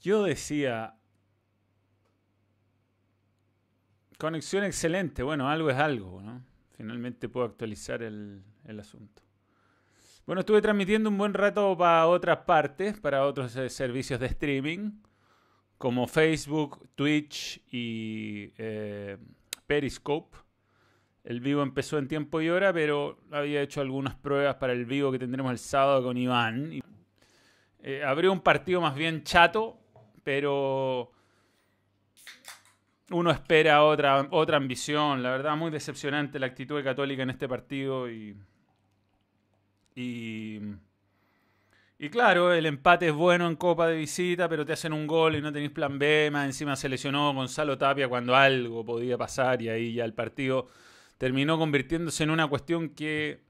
Yo decía, conexión excelente, bueno, algo es algo, ¿no? Finalmente puedo actualizar el, el asunto. Bueno, estuve transmitiendo un buen rato para otras partes, para otros eh, servicios de streaming, como Facebook, Twitch y eh, Periscope. El vivo empezó en tiempo y hora, pero había hecho algunas pruebas para el vivo que tendremos el sábado con Iván. Eh, abrió un partido más bien chato, pero uno espera otra, otra ambición. La verdad, muy decepcionante la actitud de Católica en este partido y, y claro, el empate es bueno en Copa de visita, pero te hacen un gol y no tenéis plan B. Más encima se lesionó Gonzalo Tapia cuando algo podía pasar y ahí ya el partido terminó convirtiéndose en una cuestión que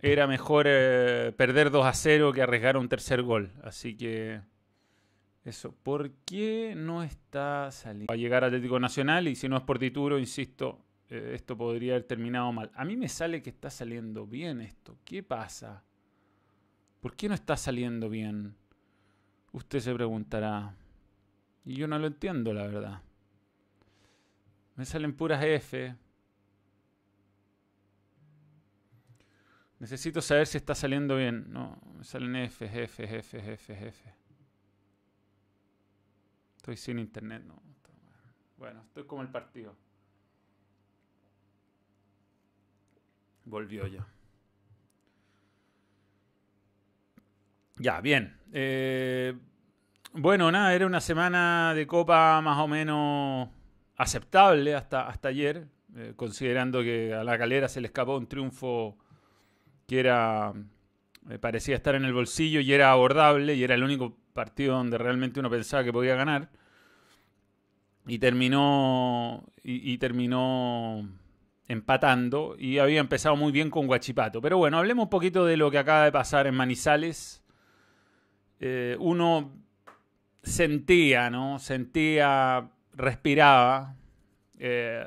era mejor eh, perder 2 a 0 que arriesgar un tercer gol. Así que eso, ¿por qué no está saliendo? Va a llegar Atlético Nacional y si no es por Tituro, insisto, eh, esto podría haber terminado mal. A mí me sale que está saliendo bien esto. ¿Qué pasa? ¿Por qué no está saliendo bien? Usted se preguntará. Y yo no lo entiendo, la verdad. Me salen puras F. Necesito saber si está saliendo bien. No, me salen F, F, F, F, F. Estoy sin internet, no. Bueno, estoy como el partido. Volvió ya. Ya, bien. Eh, bueno, nada, era una semana de copa más o menos aceptable hasta, hasta ayer, eh, considerando que a la calera se le escapó un triunfo que era me parecía estar en el bolsillo y era abordable y era el único partido donde realmente uno pensaba que podía ganar. Y terminó, y terminó empatando y había empezado muy bien con Guachipato. Pero bueno, hablemos un poquito de lo que acaba de pasar en Manizales eh, uno sentía, ¿no? Sentía, respiraba eh,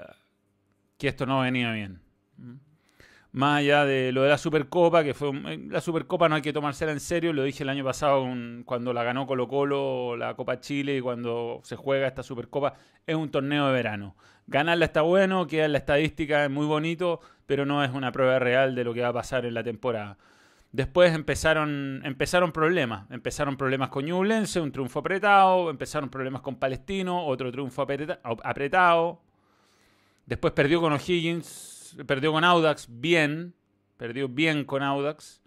que esto no venía bien. Más allá de lo de la Supercopa, que fue la Supercopa no hay que tomársela en serio, lo dije el año pasado cuando la ganó Colo Colo, la Copa Chile y cuando se juega esta Supercopa, es un torneo de verano. Ganarla está bueno, queda en la estadística, es muy bonito, pero no es una prueba real de lo que va a pasar en la temporada. Después empezaron, empezaron problemas. Empezaron problemas con Ñublense, un triunfo apretado. Empezaron problemas con Palestino, otro triunfo apretado. Después perdió con O'Higgins, perdió con Audax, bien. Perdió bien con Audax.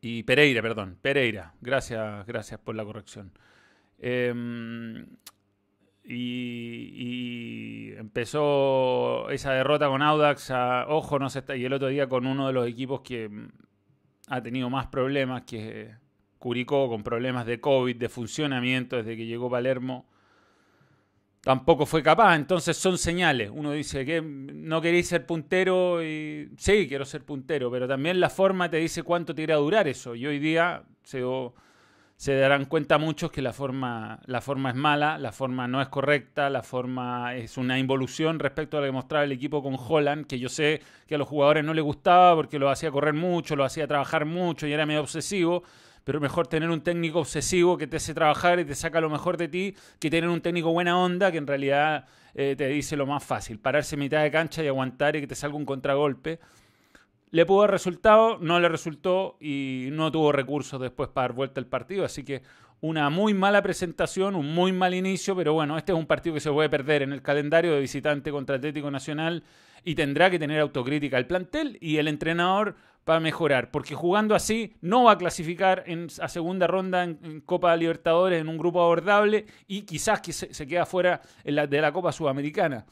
Y Pereira, perdón. Pereira. Gracias, gracias por la corrección. Em, y, empezó esa derrota con Audax. ojo, no se está. Y el otro día con uno de los equipos que ha tenido más problemas que Curicó, con problemas de COVID, de funcionamiento desde que llegó Palermo. Tampoco fue capaz, entonces son señales. Uno dice que no queréis ser puntero y sí, quiero ser puntero, pero también la forma te dice cuánto te irá a durar eso. Y hoy día se, se darán cuenta muchos que la forma, la forma es mala, la forma no es correcta, la forma es una involución respecto a lo que mostraba el equipo con Holland, que yo sé que a los jugadores no les gustaba porque lo hacía correr mucho, lo hacía trabajar mucho y era medio obsesivo, pero mejor tener un técnico obsesivo que te hace trabajar y te saca lo mejor de ti que tener un técnico buena onda que en realidad eh, te dice lo más fácil, pararse mitad de cancha y aguantar y que te salga un contragolpe. Le pudo haber resultado, no le resultó y no tuvo recursos después para dar vuelta el partido. Así que una muy mala presentación, un muy mal inicio, pero bueno, este es un partido que se puede perder en el calendario de visitante contra Atlético Nacional y tendrá que tener autocrítica el plantel y el entrenador para mejorar, porque jugando así no va a clasificar en, a segunda ronda en, Copa Libertadores en un grupo abordable y quizás que se, queda fuera de la Copa Sudamericana.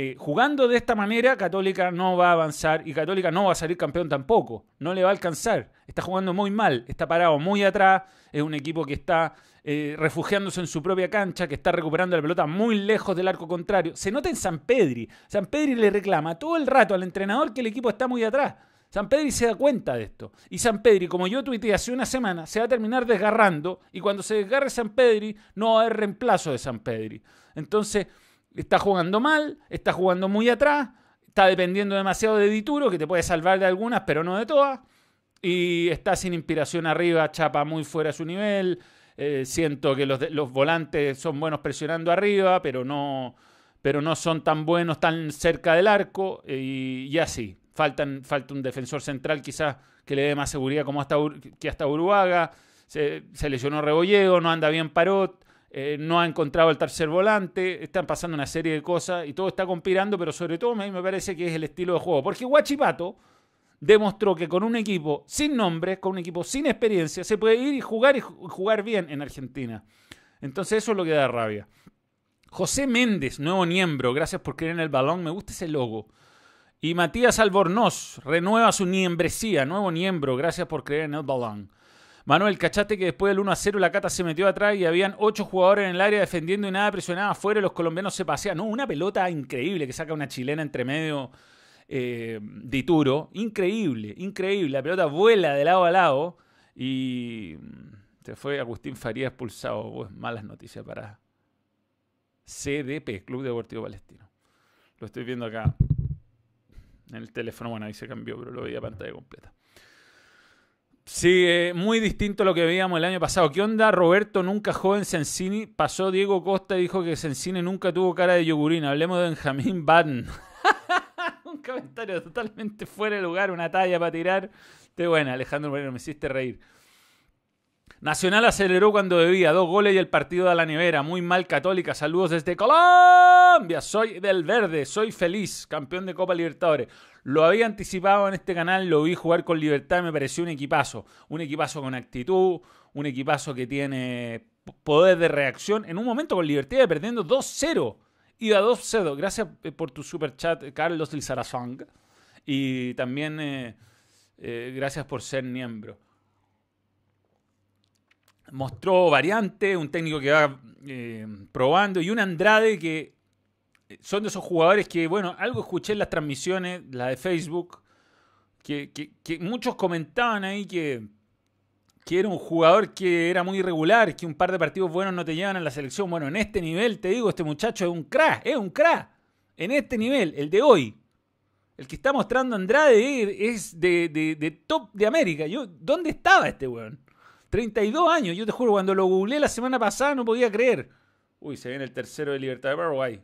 Eh, jugando de esta manera, Católica no va a avanzar y Católica no va a salir campeón tampoco. No le va a alcanzar. Está jugando muy mal, está parado muy atrás. Es un equipo que está eh, refugiándose en su propia cancha, que está recuperando la pelota muy lejos del arco contrario. Se nota en San Pedri. San Pedri le reclama todo el rato al entrenador que el equipo está muy atrás. San Pedri se da cuenta de esto. Y San Pedri, como yo tuiteé hace una semana, se va a terminar desgarrando. Y cuando se desgarre San Pedri, no va a haber reemplazo de San Pedri. Entonces está jugando mal, está jugando muy atrás, está dependiendo demasiado de Dituro, que te puede salvar de algunas, pero no de todas, y está sin inspiración arriba, chapa muy fuera de su nivel, Eh, siento que los, los, volantes son buenos presionando arriba, pero no, pero no son tan buenos tan cerca del arco y, y así. Faltan, falta un defensor central quizás que le dé más seguridad como hasta, que hasta Uruguaga. Se, lesionó Rebollego, no anda bien Parot. Eh, no ha encontrado el tercer volante, están pasando una serie de cosas y todo está conspirando, pero sobre todo a mí me parece que es el estilo de juego. Porque Guachipato demostró que con un equipo sin nombre, con un equipo sin experiencia, se puede ir y jugar y jugar bien en Argentina. Entonces eso es lo que da rabia. José Méndez, nuevo miembro, gracias por creer en el balón, me gusta ese logo. Y Matías Albornoz renueva su niembresía, nuevo miembro, gracias por creer en el balón. Manuel, cachate que después del 1 a 0 la Cata se metió atrás y habían ocho jugadores en el área defendiendo y nada presionaba afuera y los colombianos se pasean. No, una pelota increíble que saca una chilena entre medio eh, de Turo. Increíble, increíble. La pelota vuela de lado a lado y se fue Agustín Faría expulsado. Pues, malas noticias para CDP, Club Deportivo Palestino. Lo estoy viendo acá en el teléfono. Bueno, ahí se cambió, pero lo veía pantalla completa. Sí, muy distinto a lo que veíamos el año pasado. ¿Qué onda? Roberto nunca joven Sensini. Pasó Diego Costa y dijo que Sensini nunca tuvo cara de yogurín. Hablemos de Benjamín Batten. Un comentario totalmente fuera de lugar, una talla para tirar. Te buena, Alejandro Moreno, me hiciste reír. Nacional aceleró cuando debía, dos goles y el partido de la nevera. Muy mal Católica, saludos desde Colombia. Soy del Verde, soy feliz, campeón de Copa Libertadores. Lo había anticipado en este canal, lo vi jugar con libertad, me pareció un equipazo. Un equipazo con actitud, un equipazo que tiene poder de reacción. En un momento con libertad perdiendo 2-0. Iba 2-0. Gracias eh, por tu super chat, Carlos del. Y también eh, eh, gracias por ser miembro. Mostró variante, un técnico que va probando y un Andrade que son de esos jugadores que, bueno, algo escuché en las transmisiones, la de Facebook, que, muchos comentaban ahí que, que era un jugador que era muy irregular, que un par de partidos buenos no te llevan a la selección. Bueno, en este nivel, te digo, este muchacho es un crack, es un crack. En este nivel, el de hoy, el que está mostrando Andrade es de, de, top de América. Yo, ¿Dónde estaba este weón? 32 años, yo te juro, cuando lo googleé la semana pasada no podía creer. Uy, se viene el tercero de Libertad de Paraguay.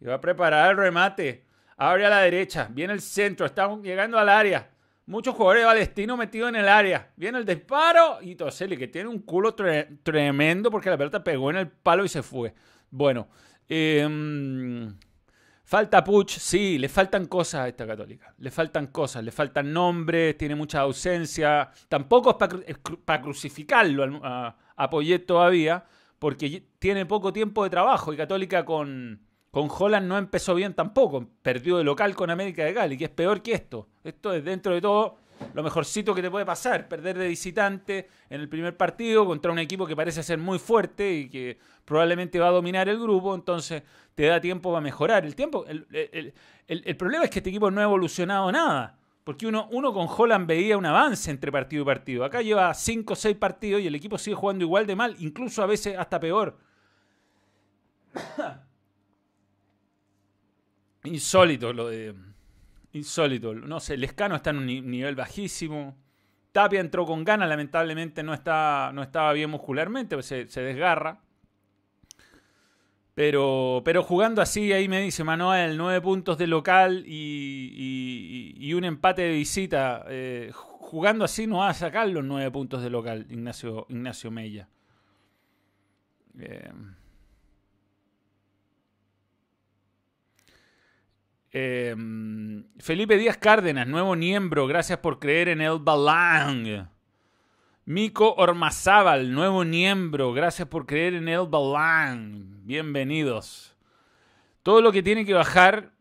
Y va a preparar el remate. Abre a la derecha. Viene el centro. Estamos llegando al área. Muchos jugadores palestinos metidos en el área. Viene el disparo. Y Toseli, que tiene un culo tremendo porque la pelota pegó en el palo y se fue. Bueno. Em, falta Puch. Sí, le faltan cosas a esta católica. Le faltan cosas. Le faltan nombres. Tiene mucha ausencia. Tampoco es para crucificarlo a, a Poyet todavía. Porque tiene poco tiempo de trabajo. Y Católica con con Holland no empezó bien tampoco. Perdió de local con América de Cali, que es peor que esto. Esto es dentro de todo lo mejorcito que te puede pasar. Perder de visitante en el primer partido contra un equipo que parece ser muy fuerte y que probablemente va a dominar el grupo. Entonces te da tiempo para mejorar. El, tiempo, el, problema es que este equipo no ha evolucionado nada. Porque uno, uno con Holland veía un avance entre partido y partido. Acá lleva 5 o 6 partidos y el equipo sigue jugando igual de mal, incluso a veces hasta peor. Insólito lo de. Insólito. No sé, Lescano está en un nivel bajísimo. Tapia entró con ganas, lamentablemente no, está, no estaba bien muscularmente, pues se, desgarra. Pero, pero jugando así, ahí me dice Manuel, nueve puntos de local y, un empate de visita. Eh, jugando así no va a sacar los nueve puntos de local, Ignacio, Ignacio Mella. Eh, Em, Felipe Díaz Cárdenas, nuevo miembro, gracias por creer en el Balang. Mico Ormazábal, nuevo miembro, gracias por creer en el Balang. Bienvenidos. Todo lo que tiene que bajar,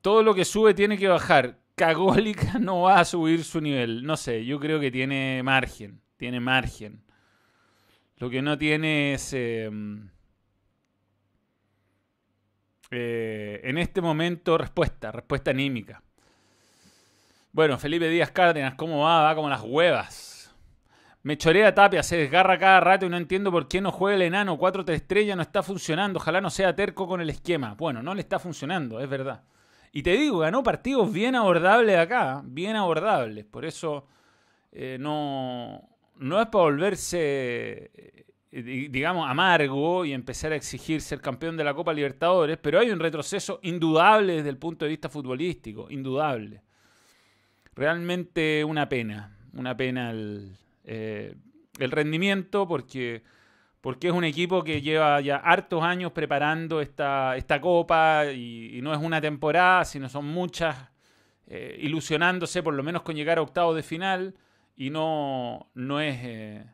todo lo que sube tiene que bajar. Cagólica no va a subir su nivel. No sé, yo creo que tiene margen. Tiene margen. Lo que no tiene es. Em, eh, en este momento, respuesta, respuesta anímica. Bueno, Felipe Díaz Cárdenas, ¿cómo va? Va como las huevas. Me chorea Tapia, se desgarra cada rato y no entiendo por qué no juega el enano. 4-3 estrellas no está funcionando. Ojalá no sea terco con el esquema. Bueno, no le está funcionando, es verdad. Y te digo, ganó partidos bien abordables acá, bien abordables. Por eso eh, no, no es para volverse, eh, digamos, amargo y empezar a exigir ser campeón de la Copa Libertadores, pero hay un retroceso indudable desde el punto de vista futbolístico, indudable. Realmente una pena, una pena el, eh, rendimiento porque porque es un equipo que lleva ya hartos años preparando esta, esta copa y, no es una temporada, sino son muchas eh, ilusionándose por lo menos con llegar a octavos de final y no, no es... Eh,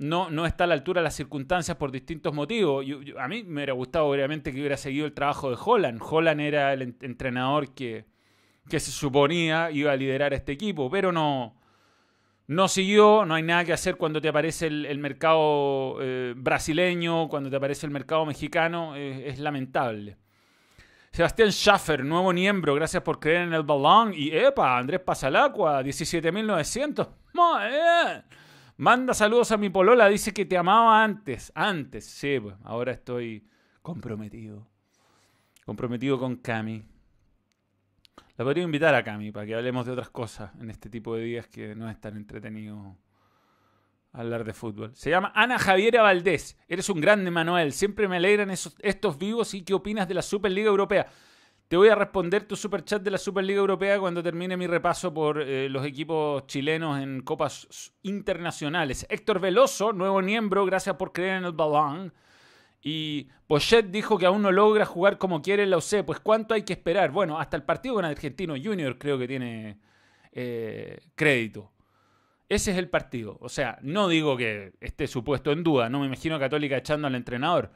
no, no, está a la altura de las circunstancias por distintos motivos. a mí me hubiera gustado, obviamente, que hubiera seguido el trabajo de Holland. Holland era el entrenador que, que se suponía iba a liderar este equipo, pero no, no siguió, no hay nada que hacer cuando te aparece el, mercado eh, brasileño, cuando te aparece el mercado mexicano, es lamentable. Sebastián Schaffer, nuevo miembro, gracias por creer en el balón. Y epa, Andrés Pasalacua, 17.900. Manda saludos a mi polola, dice que te amaba antes. Antes, sí, pues, ahora estoy comprometido. Comprometido con Cami. La podría invitar a Cami para que hablemos de otras cosas en este tipo de días que no es tan entretenido hablar de fútbol. Se llama Ana Javiera Valdés. Eres un grande, Manuel. Siempre me alegran estos vivos. ¿Y qué opinas de la Superliga Europea? Te voy a responder tu superchat de la Superliga Europea cuando termine mi repaso por eh, los equipos chilenos en copas internacionales. Héctor Veloso, nuevo miembro, gracias por creer en el balón. Y Pochet dijo que aún no logra jugar como quiere en la UC. Pues ¿cuánto hay que esperar? Bueno, hasta el partido con Argentino Junior creo que tiene eh, crédito. Ese es el partido. O sea, no digo que esté supuesto en duda. No me imagino a Católica echando al entrenador.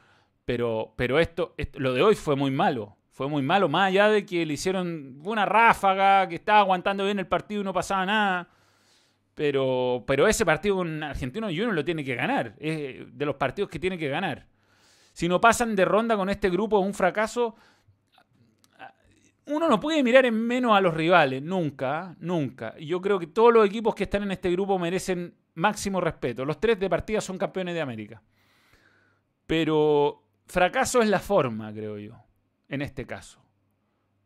Pero, pero esto, lo de hoy fue muy malo. Fue muy malo, más allá de que le hicieron una ráfaga, que estaba aguantando bien el partido y no pasaba nada. Pero, pero ese partido con Argentino Junior lo tiene que ganar. Es de los partidos que tiene que ganar. Si no pasan de ronda con este grupo, un fracaso. Uno no puede mirar en menos a los rivales, nunca, nunca. Y yo creo que todos los equipos que están en este grupo merecen máximo respeto. Los tres de partida son campeones de América. Pero fracaso es la forma, creo yo, en este caso.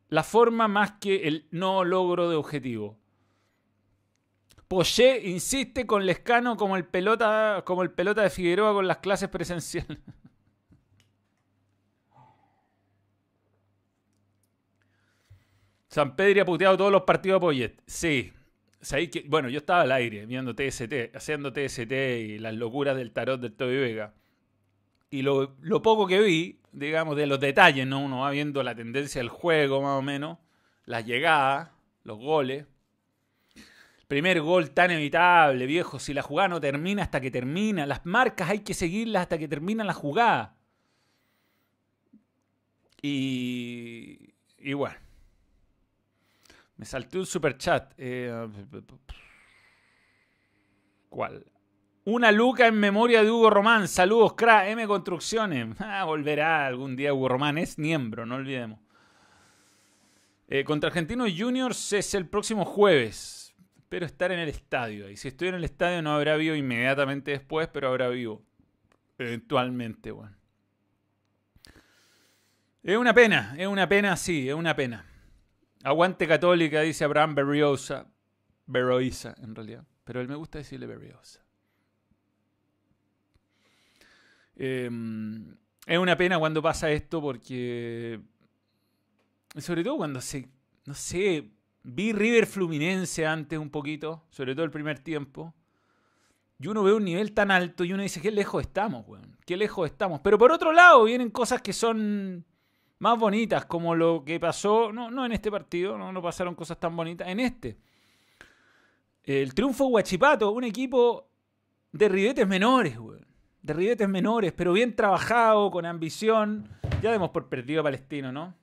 La forma más que el no logro de objetivo. Poché insiste con Lescano como el pelota, como el pelota de Figueroa con las clases presenciales. San Pedro ha puteado todos los partidos a Poyet. Sí. Bueno, yo estaba al aire viendo TST, haciendo TST y las locuras del tarot del Toby Vega. Y lo, poco que vi, digamos, de los detalles, ¿no? Uno va viendo la tendencia del juego, más o menos, las llegadas, los goles. Primer gol tan evitable, viejo. Si la jugada no termina hasta que termina, las marcas hay que seguirlas hasta que termina la jugada. Y, y bueno, me salté un super chat. Eh, ¿Cuál? Una luca en memoria de Hugo Román. Saludos, cra. M Construcciones. Ah, volverá algún día Hugo Román. Es miembro, no olvidemos. Eh, contra Argentinos Juniors es el próximo jueves. Espero estar en el estadio. Y si estoy en el estadio no habrá vivo inmediatamente después, pero habrá vivo. Eventualmente, bueno. Es una pena, es una pena, sí, es una pena. Aguante católica, dice Abraham Berriosa. Berroisa, en realidad. Pero él me gusta decirle Berriosa. Em, es una pena cuando pasa esto porque. Sobre todo cuando se. No sé. Vi River Fluminense antes un poquito. Sobre todo el primer tiempo. Y uno ve un nivel tan alto y uno dice, qué lejos estamos, weón. Qué lejos estamos. Pero por otro lado, vienen cosas que son más bonitas, como lo que pasó, no, no en este partido, no, no pasaron cosas tan bonitas, en este. El triunfo Huachipato, un equipo de ribetes menores, güey. De ribetes menores, pero bien trabajado, con ambición. Ya demos por perdido a Palestino, ¿no?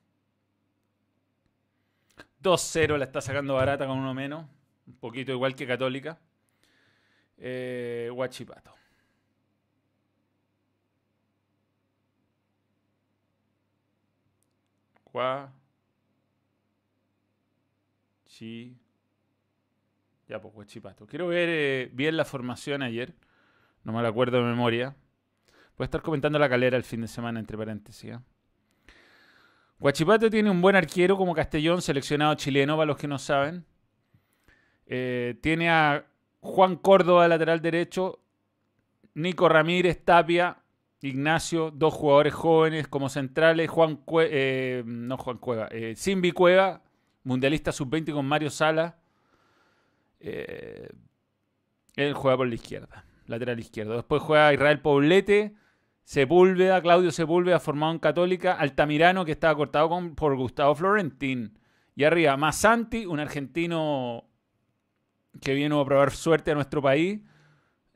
2-0 la está sacando barata con uno menos. Un poquito igual que Católica. Eh, Huachipato. Sí. Ya, pues, Huachipato. Quiero ver eh, bien la formación ayer. No me la acuerdo de memoria. Voy a estar comentando la calera el fin de semana, entre paréntesis. ¿eh? Tiene un buen arquero como Castellón, seleccionado chileno, para los que no saben. Eh, tiene a Juan Córdoba, lateral derecho, Nico Ramírez, Tapia, Ignacio, dos jugadores jóvenes como centrales, Juan eh, no Juan Cueva, eh, Simbi Cueva, mundialista sub-20 con Mario Sala. Eh, él juega por la izquierda, lateral izquierdo. Después juega Israel Poblete, Sepúlveda, Claudio Sepúlveda, formado en Católica, Altamirano, que estaba cortado por Gustavo Florentín. Y arriba, Masanti, un argentino que vino a probar suerte a nuestro país.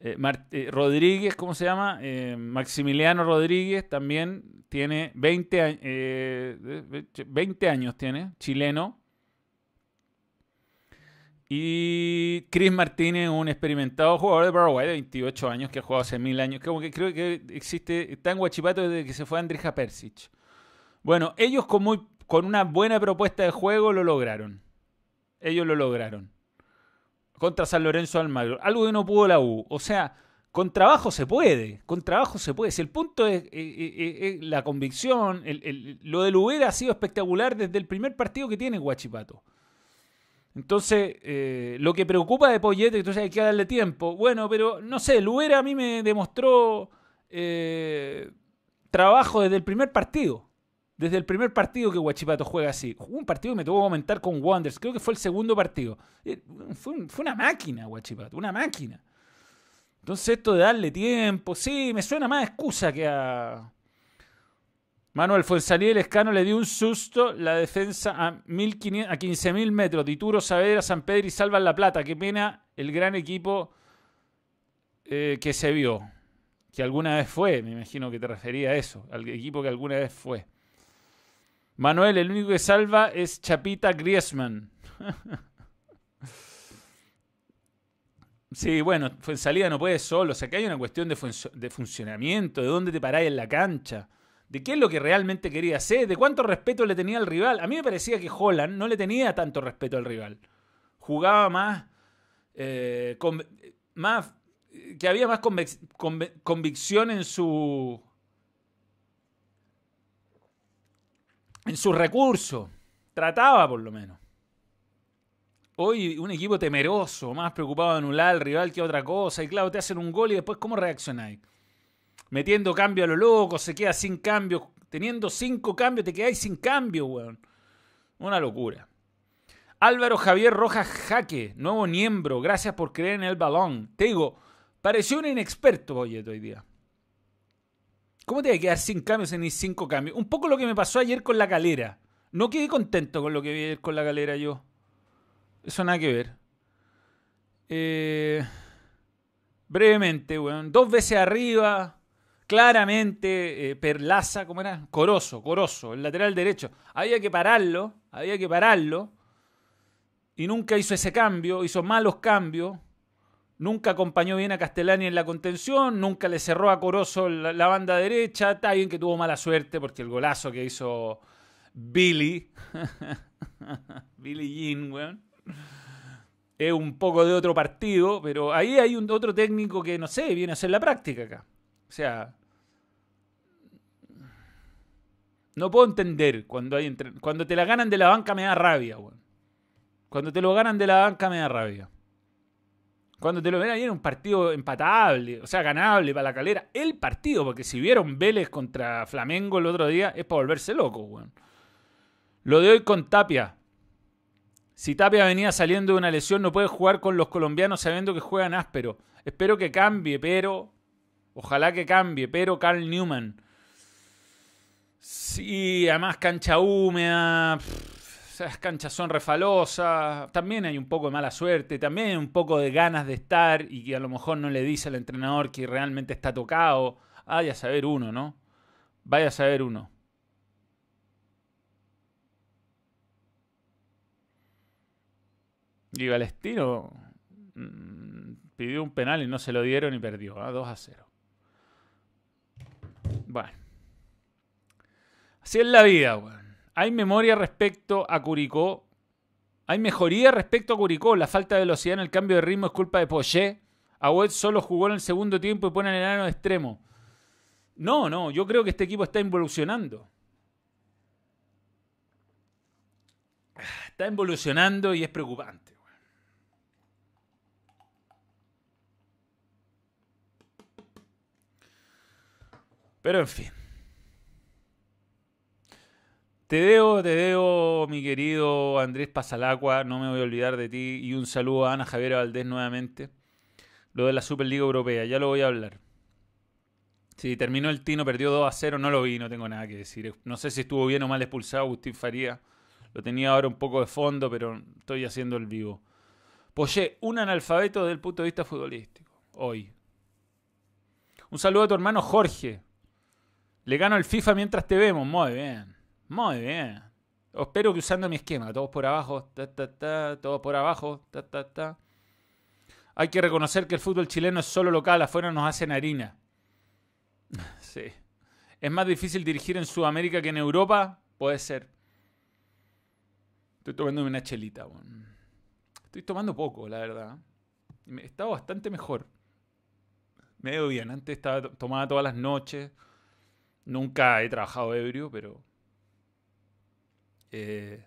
Eh, eh, Rodríguez, ¿cómo se llama? Eh, Maximiliano Rodríguez también tiene 20, 20 años, tiene, chileno. Y Chris Martínez, un experimentado jugador de Paraguay de 28 años que ha jugado hace mil años. Que creo que existe, está en Guachipato desde que se fue Andrija Persic. Bueno, ellos con, muy, con una buena propuesta de juego lo lograron. Ellos lo lograron. Contra San Lorenzo Almagro. Algo que no pudo la U. O sea, con trabajo se puede. Con trabajo se puede. Si el punto es, eh, eh, eh, la convicción, lo del Uber ha sido espectacular desde el primer partido que tiene Guachipato. Entonces, eh, lo que preocupa de Poyete, entonces hay que darle tiempo. Bueno, pero no sé, Luera a mí me demostró eh, trabajo desde el primer partido. Desde el primer partido que Guachipato juega así. Un partido que me tuvo que comentar con Wonders. Creo que fue el segundo partido. Eh, fue, fue una máquina, Guachipato. Una máquina. Entonces, esto de darle tiempo. Sí, me suena más excusa que a Manuel Fuenzalía Escano le dio un susto la defensa a, a 15.000 metros. Dituro, Saavedra, San Pedro y Salvan La Plata. Qué pena el gran equipo eh, que se vio. Que alguna vez fue, me imagino que te refería a eso. Al equipo que alguna vez fue. Manuel, el único que salva es Chapita Griezmann. sí, bueno, Fuenzalía no puede solo. O sea, que hay una cuestión de, de funcionamiento, de dónde te paráis en la cancha de qué es lo que realmente quería hacer, de cuánto respeto le tenía al rival. A mí me parecía que Holland no le tenía tanto respeto al rival. Jugaba más, eh, más que había más convicción en su en su recurso. Trataba por lo menos. Hoy un equipo temeroso, más preocupado de anular al rival que otra cosa. Y claro, te hacen un gol y después ¿cómo reaccionáis? Metiendo cambio a lo loco, se queda sin cambio. Teniendo cinco cambios, te quedáis sin cambio, weón. Una locura. Álvaro Javier Rojas Jaque, nuevo miembro, gracias por creer en el balón. Te digo, pareció un inexperto, oye, hoy día. ¿Cómo te voy a quedar sin cambios ni cinco cambios? Un poco lo que me pasó ayer con la calera. No quedé contento con lo que vi ayer con la calera yo. Eso nada que ver. Eh, brevemente, weón. Dos veces arriba claramente eh, Perlaza, ¿cómo era? Coroso, Coroso, el lateral derecho. Había que pararlo, había que pararlo. Y nunca hizo ese cambio, hizo malos cambios. Nunca acompañó bien a Castellani en la contención, nunca le cerró a Coroso la, banda derecha. Está bien que tuvo mala suerte porque el golazo que hizo Billy, Billy Jean, weón, es un poco de otro partido, pero ahí hay un otro técnico que, no sé, viene a hacer la práctica acá. O sea, No puedo entender cuando hay cuando te la ganan de la banca me da rabia, weón. Cuando te lo ganan de la banca me da rabia. Cuando te lo ahí en un partido empatable, o sea, ganable para la calera. El partido, porque si vieron Vélez contra Flamengo el otro día, es para volverse loco, weón. Lo de hoy con Tapia. Si Tapia venía saliendo de una lesión, no puede jugar con los colombianos sabiendo que juegan áspero. Espero que cambie, pero. Ojalá que cambie, pero Carl Newman Sí, además cancha húmeda, esas canchas son refalosas, también hay un poco de mala suerte, también hay un poco de ganas de estar y que a lo mejor no le dice al entrenador que realmente está tocado. Vaya a saber uno, ¿no? Vaya a saber uno. Y Galestino mm, pidió un penal y no se lo dieron y perdió, a ¿ah? 2 a 0. Bueno. Si en la vida, weón, hay memoria respecto a Curicó, hay mejoría respecto a Curicó, la falta de velocidad en el cambio de ritmo es culpa de Poché, Agüed solo jugó en el segundo tiempo y pone el enano de extremo. No, no, yo creo que este equipo está involucionando. Está involucionando y es preocupante. Pero en fin. Te debo, te debo, mi querido Andrés Pasalacua, no me voy a olvidar de ti. Y un saludo a Ana Javiera Valdés nuevamente. Lo de la Superliga Europea, ya lo voy a hablar. Si terminó el Tino, perdió 2 a 0, no lo vi, no tengo nada que decir. No sé si estuvo bien o mal expulsado Agustín Faría. Lo tenía ahora un poco de fondo, pero estoy haciendo el vivo. Poché, un analfabeto desde el punto de vista futbolístico. Hoy. Un saludo a tu hermano Jorge. Le gano el FIFA mientras te vemos. Muy bien. Muy bien. Espero que usando mi esquema, todos por abajo, ta, ta, ta, todos por abajo, ta, ta, ta. Hay que reconocer que el fútbol chileno es solo local, afuera nos hacen harina. Sí. ¿Es más difícil dirigir en Sudamérica que en Europa? Puede ser. Estoy tomando una chelita. Estoy tomando poco, la verdad. He estado bastante mejor. Me veo bien. Antes estaba tomada todas las noches. Nunca he trabajado ebrio, pero eh,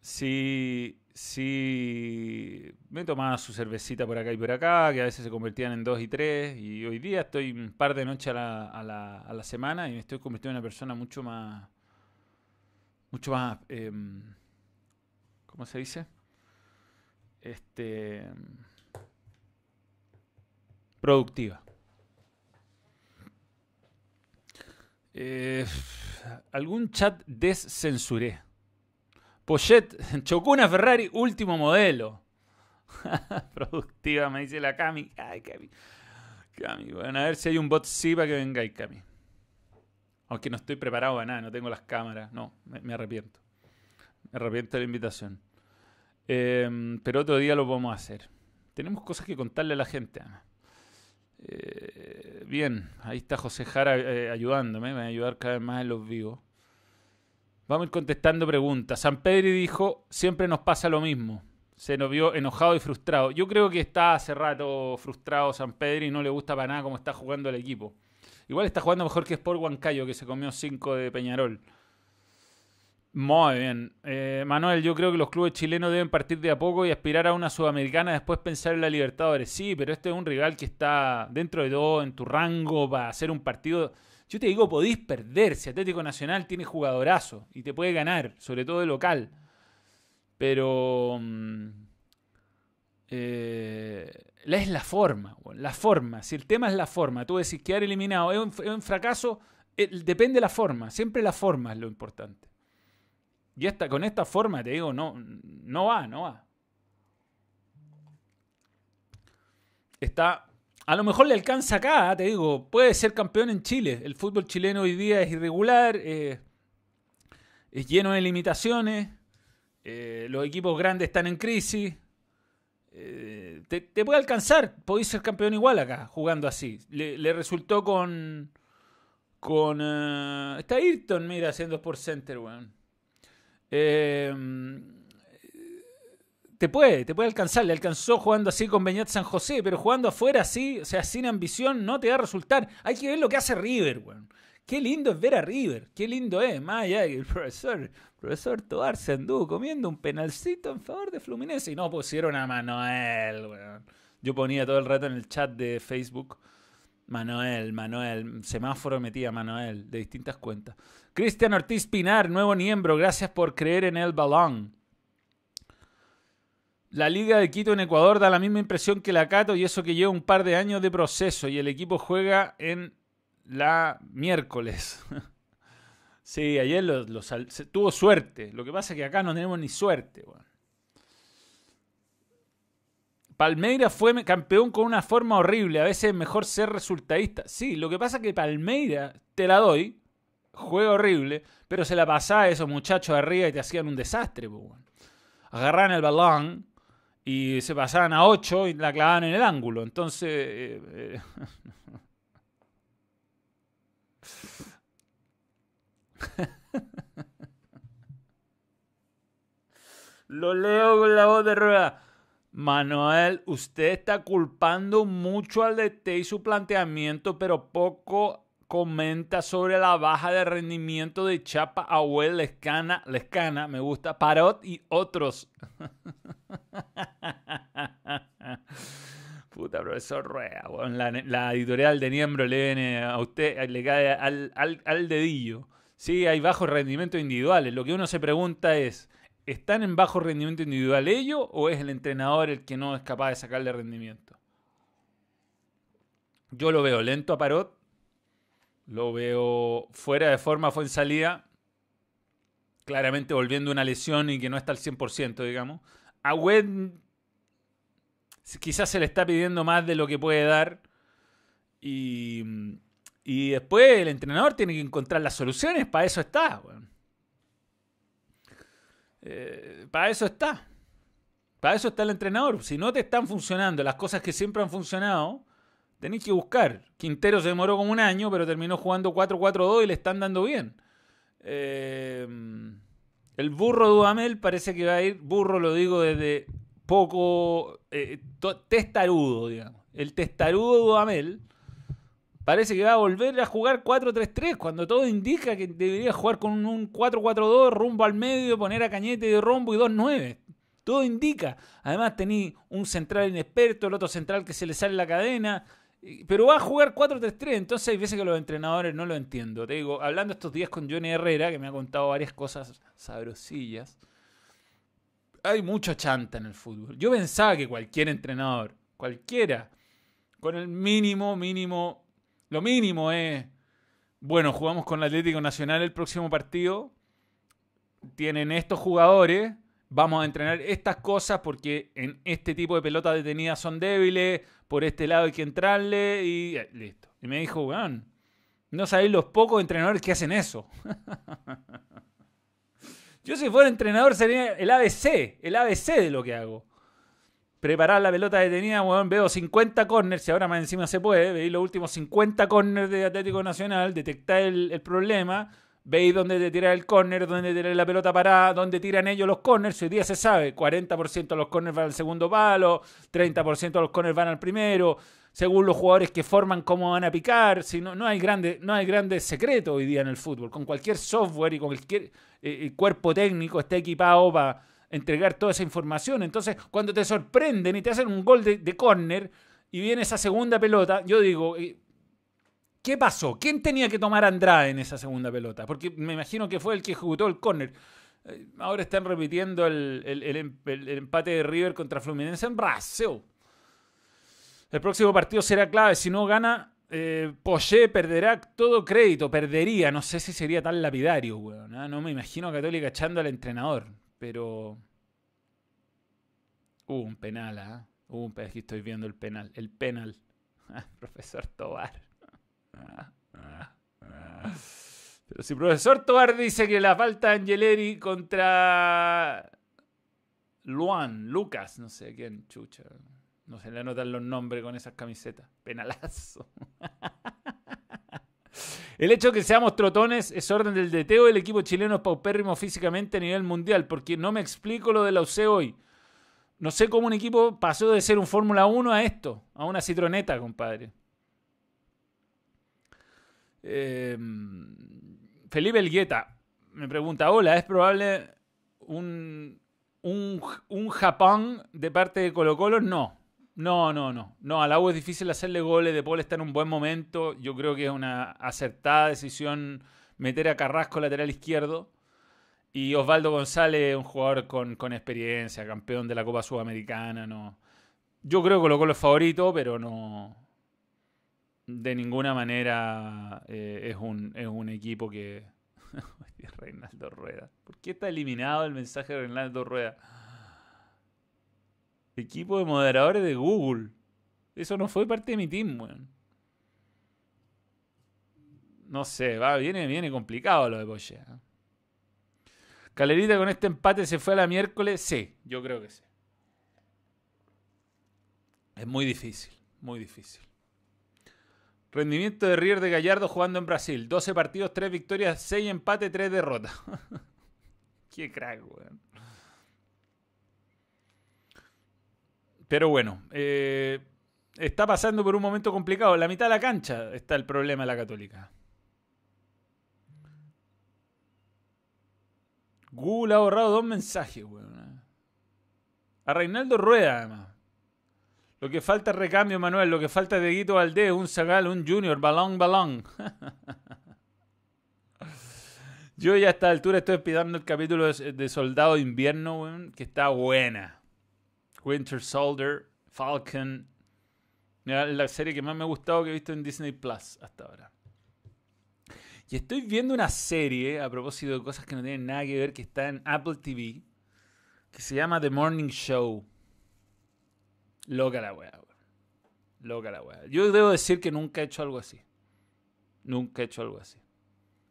sí, me tomaba su cervecita por acá y por acá, que a veces se convertían en dos y tres, y hoy día estoy un par de noches a la, a la, a la semana y me estoy convirtiendo en una persona mucho más, mucho más, em, ¿cómo se dice? Este, productiva. Eh, algún chat descensuré. Pochet chocó una Ferrari último modelo. Productiva, me dice la Cami. Ay, Cami. Cami. Bueno, a ver si hay un bot sí para que venga ahí, Cami. Aunque no estoy preparado para nada, no tengo las cámaras. No, me, arrepiento. Me arrepiento de la invitación. Em, pero otro día lo a hacer. Tenemos cosas que contarle a la gente, Ana. Eh, bien, ahí está José Jara eh, ayudándome, me va a ayudar cada vez más en los vivos. Vamos a ir contestando preguntas. San Pedro dijo, siempre nos pasa lo mismo. Se nos vio enojado y frustrado. Yo creo que está hace rato frustrado San Pedro y no le gusta para nada cómo está jugando el equipo. Igual está jugando mejor que Sport Huancayo, que se comió 5 de Peñarol. Muy bien. Eh, Manuel, yo creo que los clubes chilenos deben partir de a poco y aspirar a una sudamericana, después pensar en la Libertadores. Sí, pero este es un rival que está dentro de todo, en tu rango, para hacer un partido. Yo te digo, podéis perder. Si Atlético Nacional tiene jugadorazo y te puede ganar, sobre todo de local. Pero. Mm, eh, es la forma, la forma. Si el tema es la forma, tú decís quedar eliminado es un, fracaso, depende de la forma. Siempre la forma es lo importante. Y esta, con esta forma, te digo, no, no va, no va. Está. A lo mejor le alcanza acá, te digo, puede ser campeón en Chile. El fútbol chileno hoy día es irregular, eh, es lleno de limitaciones, eh, los equipos grandes están en crisis. Eh, te, puede alcanzar, podéis ser campeón igual acá, jugando así. Le, resultó con. con. está Ayrton, mira, haciendo por Center, weón. Em, te puede, te puede alcanzar. Le alcanzó jugando así con Beñat San José, pero jugando afuera así, o sea, sin ambición, no te va a resultar. Hay que ver lo que hace River, weón. Qué lindo es ver a River, qué lindo es. Más allá el profesor, profesor Tobar se anduvo comiendo un penalcito en favor de Fluminense y no pusieron a Manuel, weón. Yo ponía todo el rato en el chat de Facebook. Manuel, Manuel, semáforo metía Manuel, de distintas cuentas. Cristian Ortiz Pinar, nuevo miembro, gracias por creer en el balón. La Liga de Quito en Ecuador da la misma impresión que la Cato y eso que lleva un par de años de proceso y el equipo juega en la miércoles. sí, ayer tuvo suerte. Lo que pasa es que acá no tenemos ni suerte. Palmeira fue campeón con una forma horrible. A veces es mejor ser resultadista. Sí, lo que pasa es que Palmeira, te la doy, juego horrible, pero se la pasaba a esos muchachos arriba y te hacían un desastre. Agarraban el balón y se pasaban a 8 y la clavaban en el ángulo. Entonces... Eh, eh, Lo leo con la voz de rueda. Manuel, usted está culpando mucho al DT y su planteamiento, pero poco comenta sobre la baja de rendimiento de Chapa, Abuel, Lescana, Lescana, me gusta, Parot y otros. Puta, profesor Rueda. La, editorial de Niembro le viene a usted, le cae al, dedillo. Sí, hay bajos rendimientos individuales. Lo que uno se pregunta es, ¿están en bajo rendimiento individual ellos o es el entrenador el que no es capaz de sacarle rendimiento? Yo lo veo lento a Parot, lo veo fuera de forma, fue en salida, claramente volviendo una lesión y que no está al 100%, digamos. A Wed quizás se le está pidiendo más de lo que puede dar. Y, y después el entrenador tiene que encontrar las soluciones. Para eso está. Eh, para eso está. Para eso está el entrenador. Si no te están funcionando las cosas que siempre han funcionado, tenéis que buscar. Quintero se demoró como un año, pero terminó jugando 4-4-2 y le están dando bien. Eh, el burro Dudamel parece que va a ir. Burro lo digo desde poco eh, testarudo, digamos. El testarudo Dudamel parece que va a volver a jugar 4-3-3 cuando todo indica que debería jugar con un 4-4-2 rumbo al medio, poner a Cañete de rombo y 2-9. Todo indica. Además tenía un central inexperto, el otro central que se le sale la cadena. Pero va a jugar 4-3-3, entonces hay veces que los entrenadores no lo entiendo. Te digo, hablando estos días con Johnny Herrera, que me ha contado varias cosas sabrosillas hay mucho chanta en el fútbol. Yo pensaba que cualquier entrenador, cualquiera, con el mínimo, mínimo, lo mínimo es, bueno, jugamos con el Atlético Nacional el próximo partido, tienen estos jugadores, vamos a entrenar estas cosas porque en este tipo de pelotas detenidas son débiles, por este lado hay que entrarle y listo. Y me dijo, weón, no sabéis los pocos entrenadores que hacen eso. Yo si fuera entrenador sería el ABC, el ABC de lo que hago. Preparar la pelota detenida, bueno, veo 50 corners, si ahora más encima se puede, veis los últimos 50 corners de Atlético Nacional, detectar el, problema, veis dónde te tira el corner, dónde tirar la pelota parada, dónde tiran ellos los corners, hoy día se sabe, 40% de los corners van al segundo palo, 30% de los corners van al primero, según los jugadores que forman cómo van a picar, si no, no hay grandes no hay grandes secretos hoy día en el fútbol, con cualquier software y con cualquier eh, el cuerpo técnico está equipado para entregar toda esa información. Entonces, cuando te sorprenden y te hacen un gol de, córner y viene esa segunda pelota, yo digo, eh, ¿qué pasó? ¿Quién tenía que tomar Andrade en esa segunda pelota? Porque me imagino que fue el que ejecutó el córner. Eh, ahora están repitiendo el, el, empate de River contra Fluminense en Brasil. El próximo partido será clave. Si no gana, eh, perderá todo crédito, perdería. No sé si sería tan lapidario, weón. ¿ah? No me imagino a Católica echando al entrenador, pero. Uh, un penal, ¿ah? Uh, un penal. Aquí estoy viendo el penal. El penal. profesor Tobar. Pero si profesor Tobar dice que la falta de Angeleri contra Luan, Lucas, no sé quién, chucha. No se le anotan los nombres con esas camisetas. Penalazo. El hecho de que seamos trotones es orden del DT o el equipo chileno es paupérrimo físicamente a nivel mundial, porque no me explico lo de la UC hoy. No sé cómo un equipo pasó de ser un Fórmula 1 a esto, a una citroneta, compadre. Em, Felipe Elgueta me pregunta, hola, ¿es probable un, un, un Japón de parte de Colo Colo? No, no, no, no. No, a la es difícil hacerle goles. De Paul está en un buen momento. Yo creo que es una acertada decisión meter a Carrasco lateral izquierdo. Y Osvaldo González, un jugador con, experiencia, campeón de la Copa Sudamericana. No. Yo creo que Colo Colo es favorito, pero no. De ninguna manera eh, es, un, es un equipo que. Reinaldo Rueda. ¿Por qué está eliminado el mensaje de Reinaldo Rueda? Equipo de moderadores de Google. Eso no fue parte de mi team, weón. No sé, va, viene, viene complicado lo de Poche. ¿eh? Calerita con este empate se fue a la miércoles. Sí, yo creo que sí. Es muy difícil, muy difícil. Rendimiento de Rier de Gallardo jugando en Brasil. 12 partidos, 3 victorias, 6 empates, 3 derrotas. Qué crack, weón. Pero bueno, eh, está pasando por un momento complicado. En la mitad de la cancha está el problema de la Católica. Google ha borrado dos mensajes, weón. A Reinaldo Rueda, además. Lo que falta es recambio, Manuel. Lo que falta es de Guito Valdés, un Zagal, un Junior, balón, balón. Yo ya a esta altura estoy esperando el capítulo de Soldado de Invierno, que está buena. Winter Soldier, Falcon. La serie que más me ha gustado que he visto en Disney Plus hasta ahora. Y estoy viendo una serie, a propósito de cosas que no tienen nada que ver, que está en Apple TV, que se llama The Morning Show. Loca la weá, Loca la weá. Yo debo decir que nunca he hecho algo así. Nunca he hecho algo así.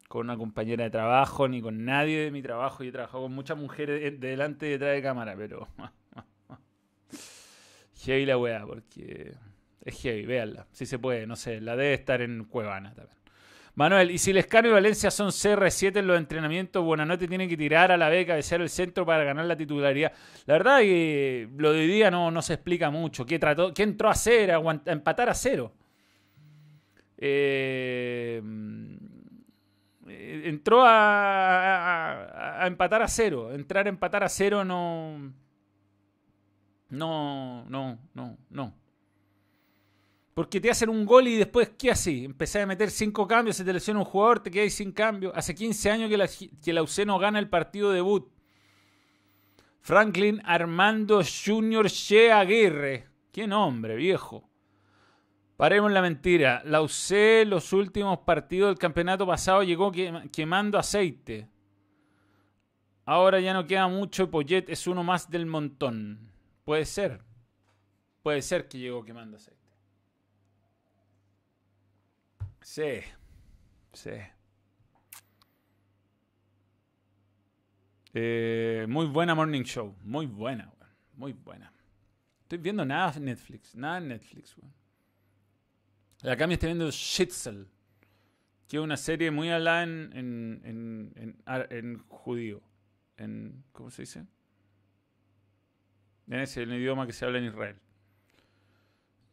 Con una compañera de trabajo, ni con nadie de mi trabajo. Yo he trabajado con muchas mujeres delante y detrás de cámara, pero. Heavy la weá, porque. Es heavy, véanla. Si se puede, no sé. La debe estar en Cuevana también. Manuel, y si Lescano y Valencia son CR7 en los entrenamientos, Buenanote tiene que tirar a la beca de ser el centro para ganar la titularidad. La verdad que lo de hoy día no, no se explica mucho. ¿Qué, trató, qué entró a hacer? A, empatar a cero. Eh, entró a, a, empatar a cero. Entrar a empatar a cero no... No, no, no, no. Porque te hacen un gol y después, ¿qué así? Empecé a meter cinco cambios, se te lesiona un jugador, te quedas sin cambio. Hace 15 años que la, que la UC no gana el partido debut. Franklin Armando Junior Che Aguirre. Qué nombre, viejo. Paremos la mentira. La UC los últimos partidos del campeonato pasado llegó quemando aceite. Ahora ya no queda mucho y Poyet es uno más del montón. Puede ser. Puede ser que llegó quemando aceite. Sí, sí. Eh, muy buena Morning Show. Muy buena, Muy buena. Estoy viendo nada en Netflix. Nada en Netflix, weón. Acá me estoy viendo Shitzel. Que es una serie muy hablada en, en, en, en, judío. En, ¿Cómo se dice? Ese el idioma que se habla en Israel.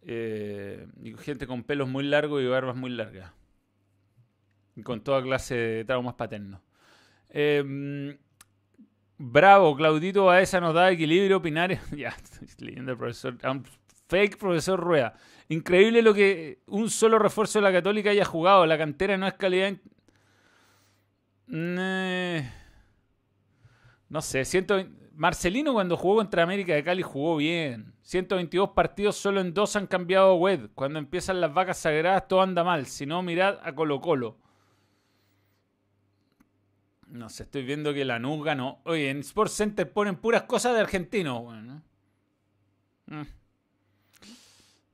Eh, y gente con pelos muy largos y barbas muy largas. Y con toda clase de traumas paternos. Em, bravo, Claudito esa nos da equilibrio, Pinares. ya, estoy leyendo el profesor. fake profesor Rueda. Increíble lo que un solo refuerzo de la Católica haya jugado. La cantera no es calidad. No sé, siento. Marcelino cuando jugó contra América de Cali jugó bien. 122 partidos, solo en dos han cambiado web. Cuando empiezan las vacas sagradas todo anda mal. Si no, mirad a Colo Colo. No sé, estoy viendo que la NUS ganó. Oye, en Sports Center ponen puras cosas de argentinos. Mm.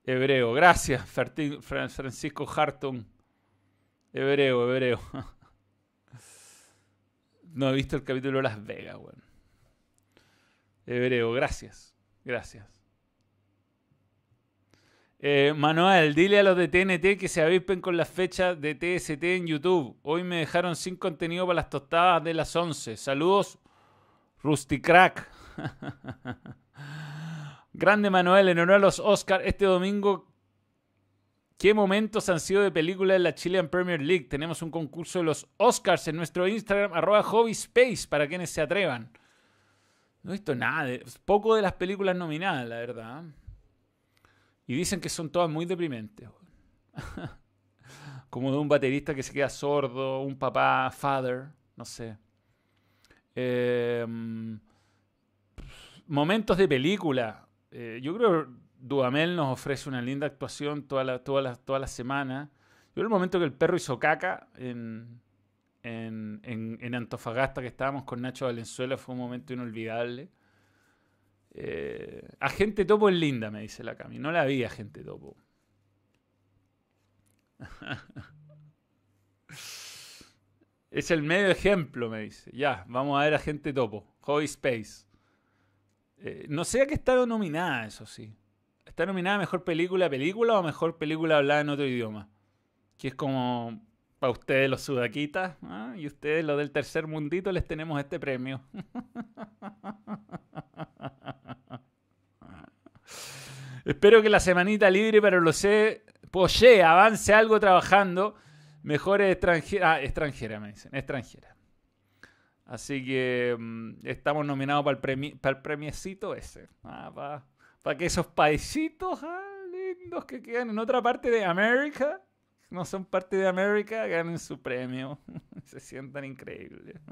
Hebreo, gracias, Francisco Hartung. Hebreo, hebreo. No he visto el capítulo Las Vegas, bueno. Hebreo, gracias. Gracias. Eh, Manuel, dile a los de TNT que se avispen con las fechas de TST en YouTube. Hoy me dejaron sin contenido para las tostadas de las 11. Saludos, Rusty Crack. Grande Manuel, en honor a los Oscars este domingo. ¿Qué momentos han sido de película en la Chilean Premier League? Tenemos un concurso de los Oscars en nuestro Instagram, arroba HobbySpace, para quienes se atrevan. No he visto nada, poco de las películas nominadas, la verdad. Y dicen que son todas muy deprimentes. Como de un baterista que se queda sordo, un papá, father, no sé. Em, momentos de película. Eh, yo creo que Duhamel nos ofrece una linda actuación toda la, toda la, toda la semana. Yo el momento que el perro hizo caca en, en, Antofagasta, que estábamos con Nacho Valenzuela, fue un momento inolvidable. Eh, agente Topo es linda, me dice la Cami. No la vi, Agente Topo. es el medio ejemplo, me dice. Ya, vamos a ver Agente Topo. Hobby Space. Eh, no sé a qué está nominada, eso sí. ¿Está nominada mejor película, película o mejor película hablada en otro idioma? Que es como para ustedes los sudaquitas ¿ah? y ustedes los del tercer mundito les tenemos este premio. Espero que la semanita libre, pero lo sé, Poche avance algo trabajando. Mejor extranjera. Ah, extranjera, me dicen. Extranjera. Así que mm, estamos nominados para el, para el premiecito ese. Ah, Para que esos paisitos ah, lindos que quedan en otra parte de América, no son parte de América, ganen su premio. Se sientan increíbles.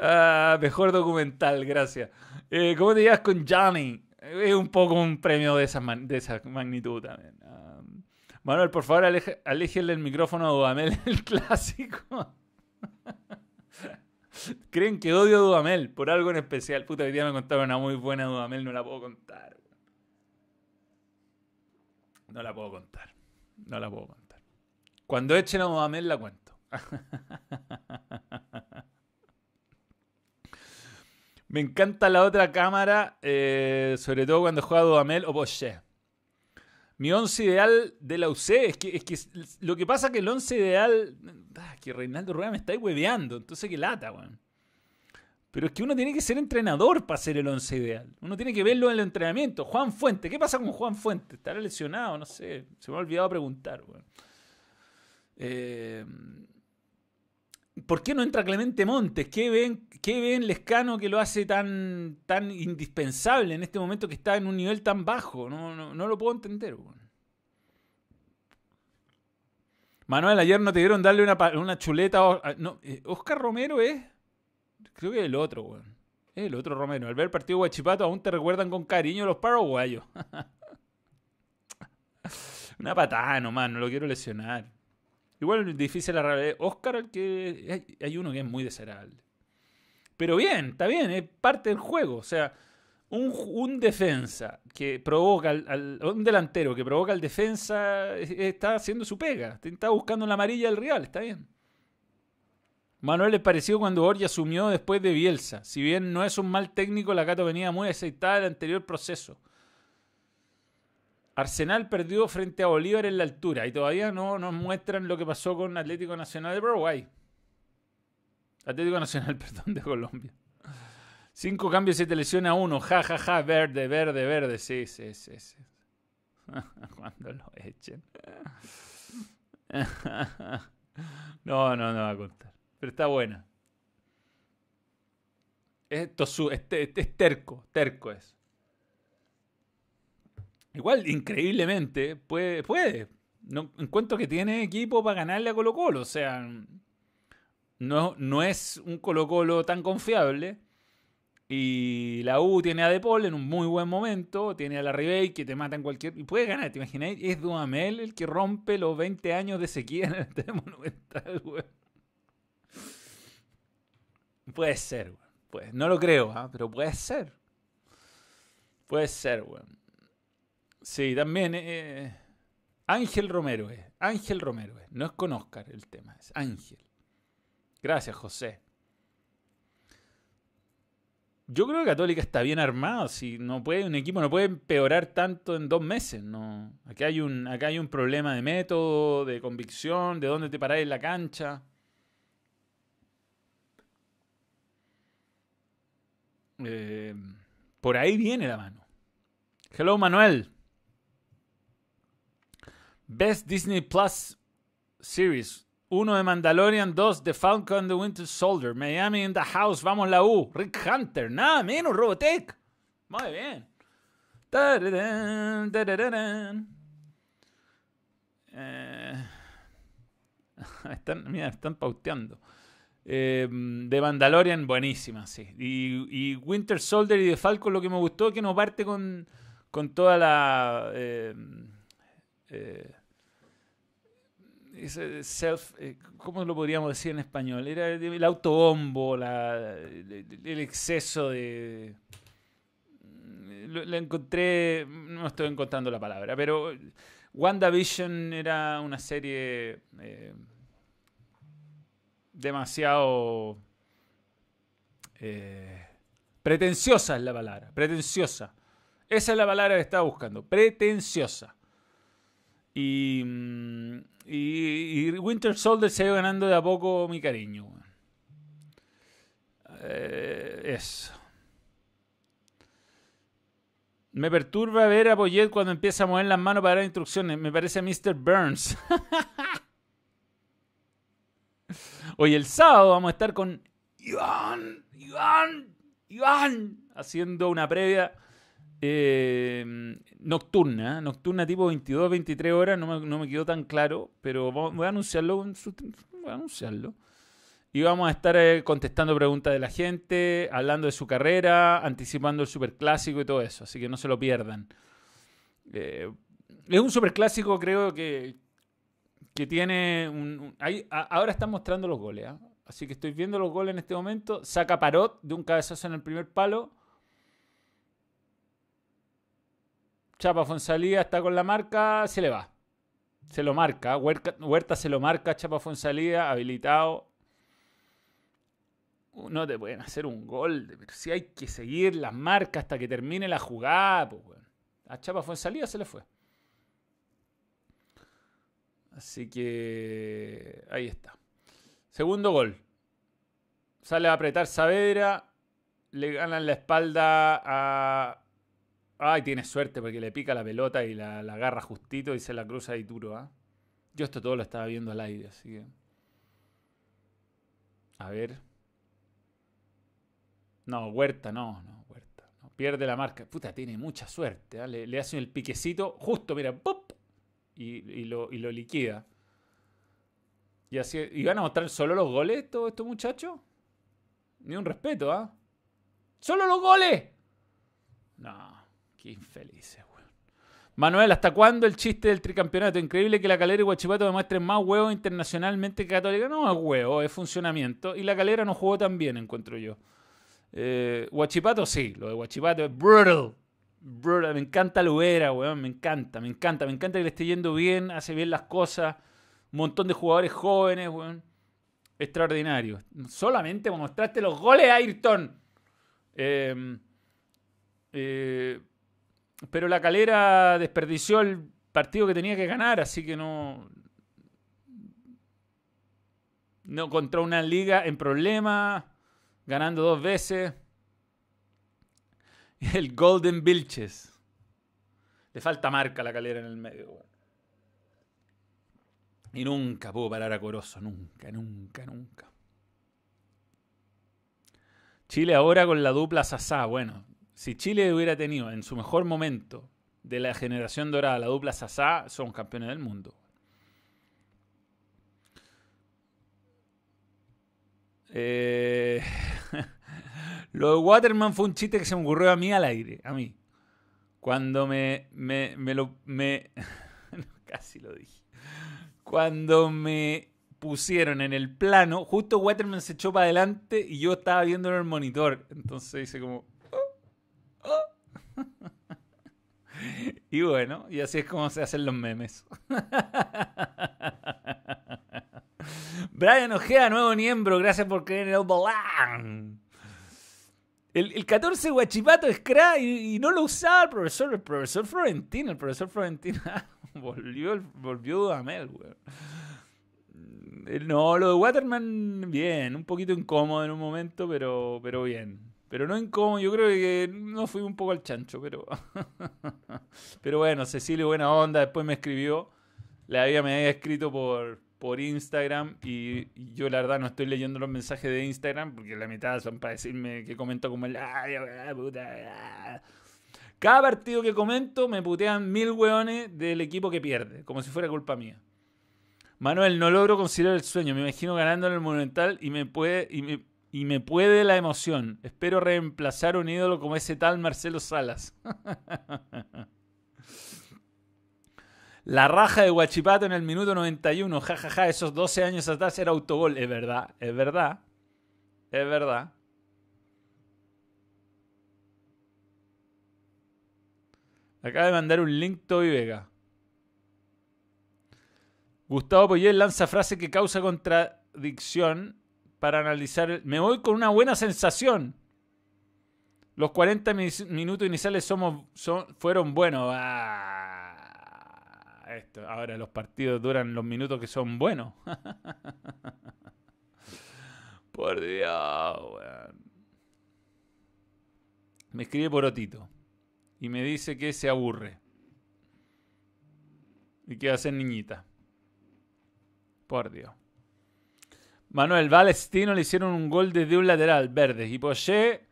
Ah, mejor documental, gracias. Eh, ¿Cómo te llevas con Johnny? Es un poco un premio de esa, de esa magnitud también. Manuel, por favor, aléjenle el micrófono a Dudamel, el clásico. Creen que odio a Dudamel por algo en especial. Puta, hoy día me contaron una muy buena Dudamel, no la puedo contar. No la puedo contar. No la puedo contar. Cuando echen a Dudamel la cuento. Me encanta la otra cámara, eh, sobre todo cuando juega Dudamel o Poché. Mi once ideal de la UC es que, es que lo que pasa que el once ideal. Ah, que Reinaldo Rueda me está hueveando, entonces que lata, weón. Pero es que uno tiene que ser entrenador para ser el once ideal. Uno tiene que verlo en el entrenamiento. Juan Fuente, ¿qué pasa con Juan Fuente? ¿Estará lesionado? No sé. Se me ha olvidado preguntar, weón. Eh, ¿Por qué no entra Clemente Montes? ¿Qué ven, qué ven Lescano que lo hace tan, tan indispensable en este momento que está en un nivel tan bajo? No, no, lo puedo entender. Manuel, ayer no te dieron darle una, chuleta. A, no, eh, Oscar Romero es. Creo que es el otro, weón. Es el otro Romero. Al ver el partido Guachipato aún te recuerdan con cariño los paraguayos. una patada nomás, no lo quiero lesionar. Igual es difícil la realidad. Oscar, que hay, uno que es muy desagradable. Pero bien, está bien, es parte del juego. O sea, un, defensa que provoca al, un delantero que provoca al defensa está haciendo su pega. Está buscando la amarilla del rival, está bien. Manuel es parecido cuando Borja asumió después de Bielsa. Si bien no es un mal técnico, la Cato venía muy aceitada del anterior proceso. Arsenal perdió frente a Bolívar en la altura y todavía no nos muestran lo que pasó con Atlético Nacional de Paraguay. Atlético Nacional, perdón, de Colombia. Cinco cambios y te lesiona uno. Ja, ja, ja, verde, verde, verde. Sí, sí, sí, sí. Cuando lo echen. no, no, no va a contar. Pero está buena. Es, es terco, terco es. Igual, increíblemente, puede. puede. No, encuentro que tiene equipo para ganarle a Colo Colo. O sea, no, no es un Colo Colo tan confiable. Y la U tiene a De Paul en un muy buen momento. Tiene a la Ribey que te mata en cualquier. Y puede ganar, ¿te imagináis? Es Duamel el que rompe los 20 años de sequía en el monumental, güey. Puede ser. Pues, no lo creo, ¿ah? pero puede ser. Puede ser, güey. Sí, también. Eh, Ángel Romero es. Ángel Romero es. No es con Oscar el tema, es Ángel. Gracias, José. Yo creo que Católica está bien armado. Si no puede, un equipo no puede empeorar tanto en dos meses. No. Hay un, acá hay un problema de método, de convicción, de dónde te parás en la cancha. Eh, por ahí viene la mano. Hello, Manuel. Best Disney Plus Series. Uno de Mandalorian, dos de Falcon the Winter Soldier. Miami in the House, vamos la U. Rick Hunter, nada menos, Robotech. Muy bien. Eh, están, mira, están pauteando. Eh, de Mandalorian, buenísima, sí. Y, Winter Soldier y de Falcon, lo que me gustó es que no parte con, con toda la. Eh, eh, self, eh, ¿cómo lo podríamos decir en español? Era el, autobombo, el, exceso de... Lo, encontré, no estoy encontrando la palabra, pero WandaVision era una serie eh, demasiado... pretenciosa es la palabra, pretenciosa. Esa es la palabra que estaba buscando, pretenciosa. Y, mm, Winter Soldier se ha ido ganando de a poco mi cariño. Eh, eso. Me perturba ver a Poyet cuando empieza a mover las manos para dar instrucciones. Me parece a Mr. Burns. Hoy el sábado vamos a estar con Iván, Iván, Iván. haciendo una previa eh, nocturna, ¿eh? nocturna tipo 22, 23 horas, no me, no me quedó tan claro, pero voy a anunciarlo, voy a anunciarlo. Y vamos a estar eh, contestando preguntas de la gente, hablando de su carrera, anticipando el superclásico y todo eso, así que no se lo pierdan. es un superclásico, creo que, que tiene un... ahora están mostrando los goles, así que estoy viendo los goles en este momento. Saca Parot de un cabezazo en el primer palo Chapa Fonsalía está con la marca, se le va. Se lo marca. Huerta, se lo marca, Chapa Fonsalía, habilitado. No te pueden hacer un gol, pero si hay que seguir las marcas hasta que termine la jugada, pues bueno. A Chapa Fonsalía se le fue. Así que ahí está. Segundo gol. Sale a apretar Saavedra. Le ganan la espalda a Ay, tiene suerte porque le pica la pelota y la, agarra justito y se la cruza y duro, ¿ah? Yo esto todo lo estaba viendo al aire, así que. A ver. No, Huerta, no, no, Huerta. Pierde la marca. Puta, tiene mucha suerte. ¿ah? Le, hace el piquecito, justo, mira, ¡pop! Y, lo, liquida. Y así. ¿Y van a mostrar solo los goles todos estos muchachos? Ni un respeto, ¿ah? ¡Solo los goles! No. Qué infelices, weón. Manuel, ¿hasta cuándo el chiste del tricampeonato? Increíble que la calera y Guachipato demuestren más huevos internacionalmente que Católica. No es huevo, es funcionamiento. Y la calera no jugó tan bien, encuentro yo. Eh, Guachipato sí, lo de Guachipato es brutal. Me encanta Lubera, weón. Me encanta, me encanta. Me encanta que le esté yendo bien, hace bien las cosas. Un montón de jugadores jóvenes, weón. Extraordinario. Solamente mostraste los goles a Ayrton. Eh, eh, pero la calera desperdició el partido que tenía que ganar, así que no. No contra una liga en problemas, ganando dos veces. El Golden Vilches. Le falta marca la calera en el medio. Y nunca pudo parar a Corozo, nunca, nunca, nunca. Chile ahora con la dupla Sasá, bueno, si Chile hubiera tenido en su mejor momento de la generación dorada la dupla Sasá, son campeones del mundo. Eh, lo de Waterman fue un chiste que se me ocurrió a mí al aire, a mí. Cuando me, me, me lo... Me, casi lo dije. Cuando me pusieron en el plano, justo Waterman se echó para adelante y yo estaba viendo en el monitor. Entonces hice como... y bueno, y así es como se hacen los memes. Brian Ojea, nuevo miembro, gracias por creer en el balán. El, el 14 Guachipato es crack y, no lo usaba el profesor, el profesor Florentino. El profesor Florentino volvió, volvió a Mel, No, lo de Waterman, bien, un poquito incómodo en un momento, pero, pero bien. Pero no incómodo, yo creo que no fui un poco al chancho, pero. pero bueno, Cecilio, buena onda, después me escribió. Le había, me había escrito por, por Instagram y, yo la verdad no estoy leyendo los mensajes de Instagram porque la mitad son para decirme que comento como el. Cada partido que comento me putean mil hueones del equipo que pierde, como si fuera culpa mía. Manuel, no logro considerar el sueño. Me imagino ganando en el Monumental y me puede. Y me, y me puede la emoción. Espero reemplazar un ídolo como ese tal Marcelo Salas. la raja de Guachipato en el minuto 91. jajaja, ja, ja, esos 12 años atrás era autogol. Es verdad, es verdad. Es verdad. Acaba de mandar un link Toby Vega. Gustavo Poyel lanza frase que causa contradicción para analizar. Me voy con una buena sensación. Los 40 minutos iniciales somos, fueron buenos. Ah, Ahora los partidos duran los minutos que son buenos. Por Dios, Me escribe por Otito. Y me dice que se aburre. Y que va a ser niñita. Por Dios. Manuel Valestino le hicieron un gol desde un lateral, verde. Y Poché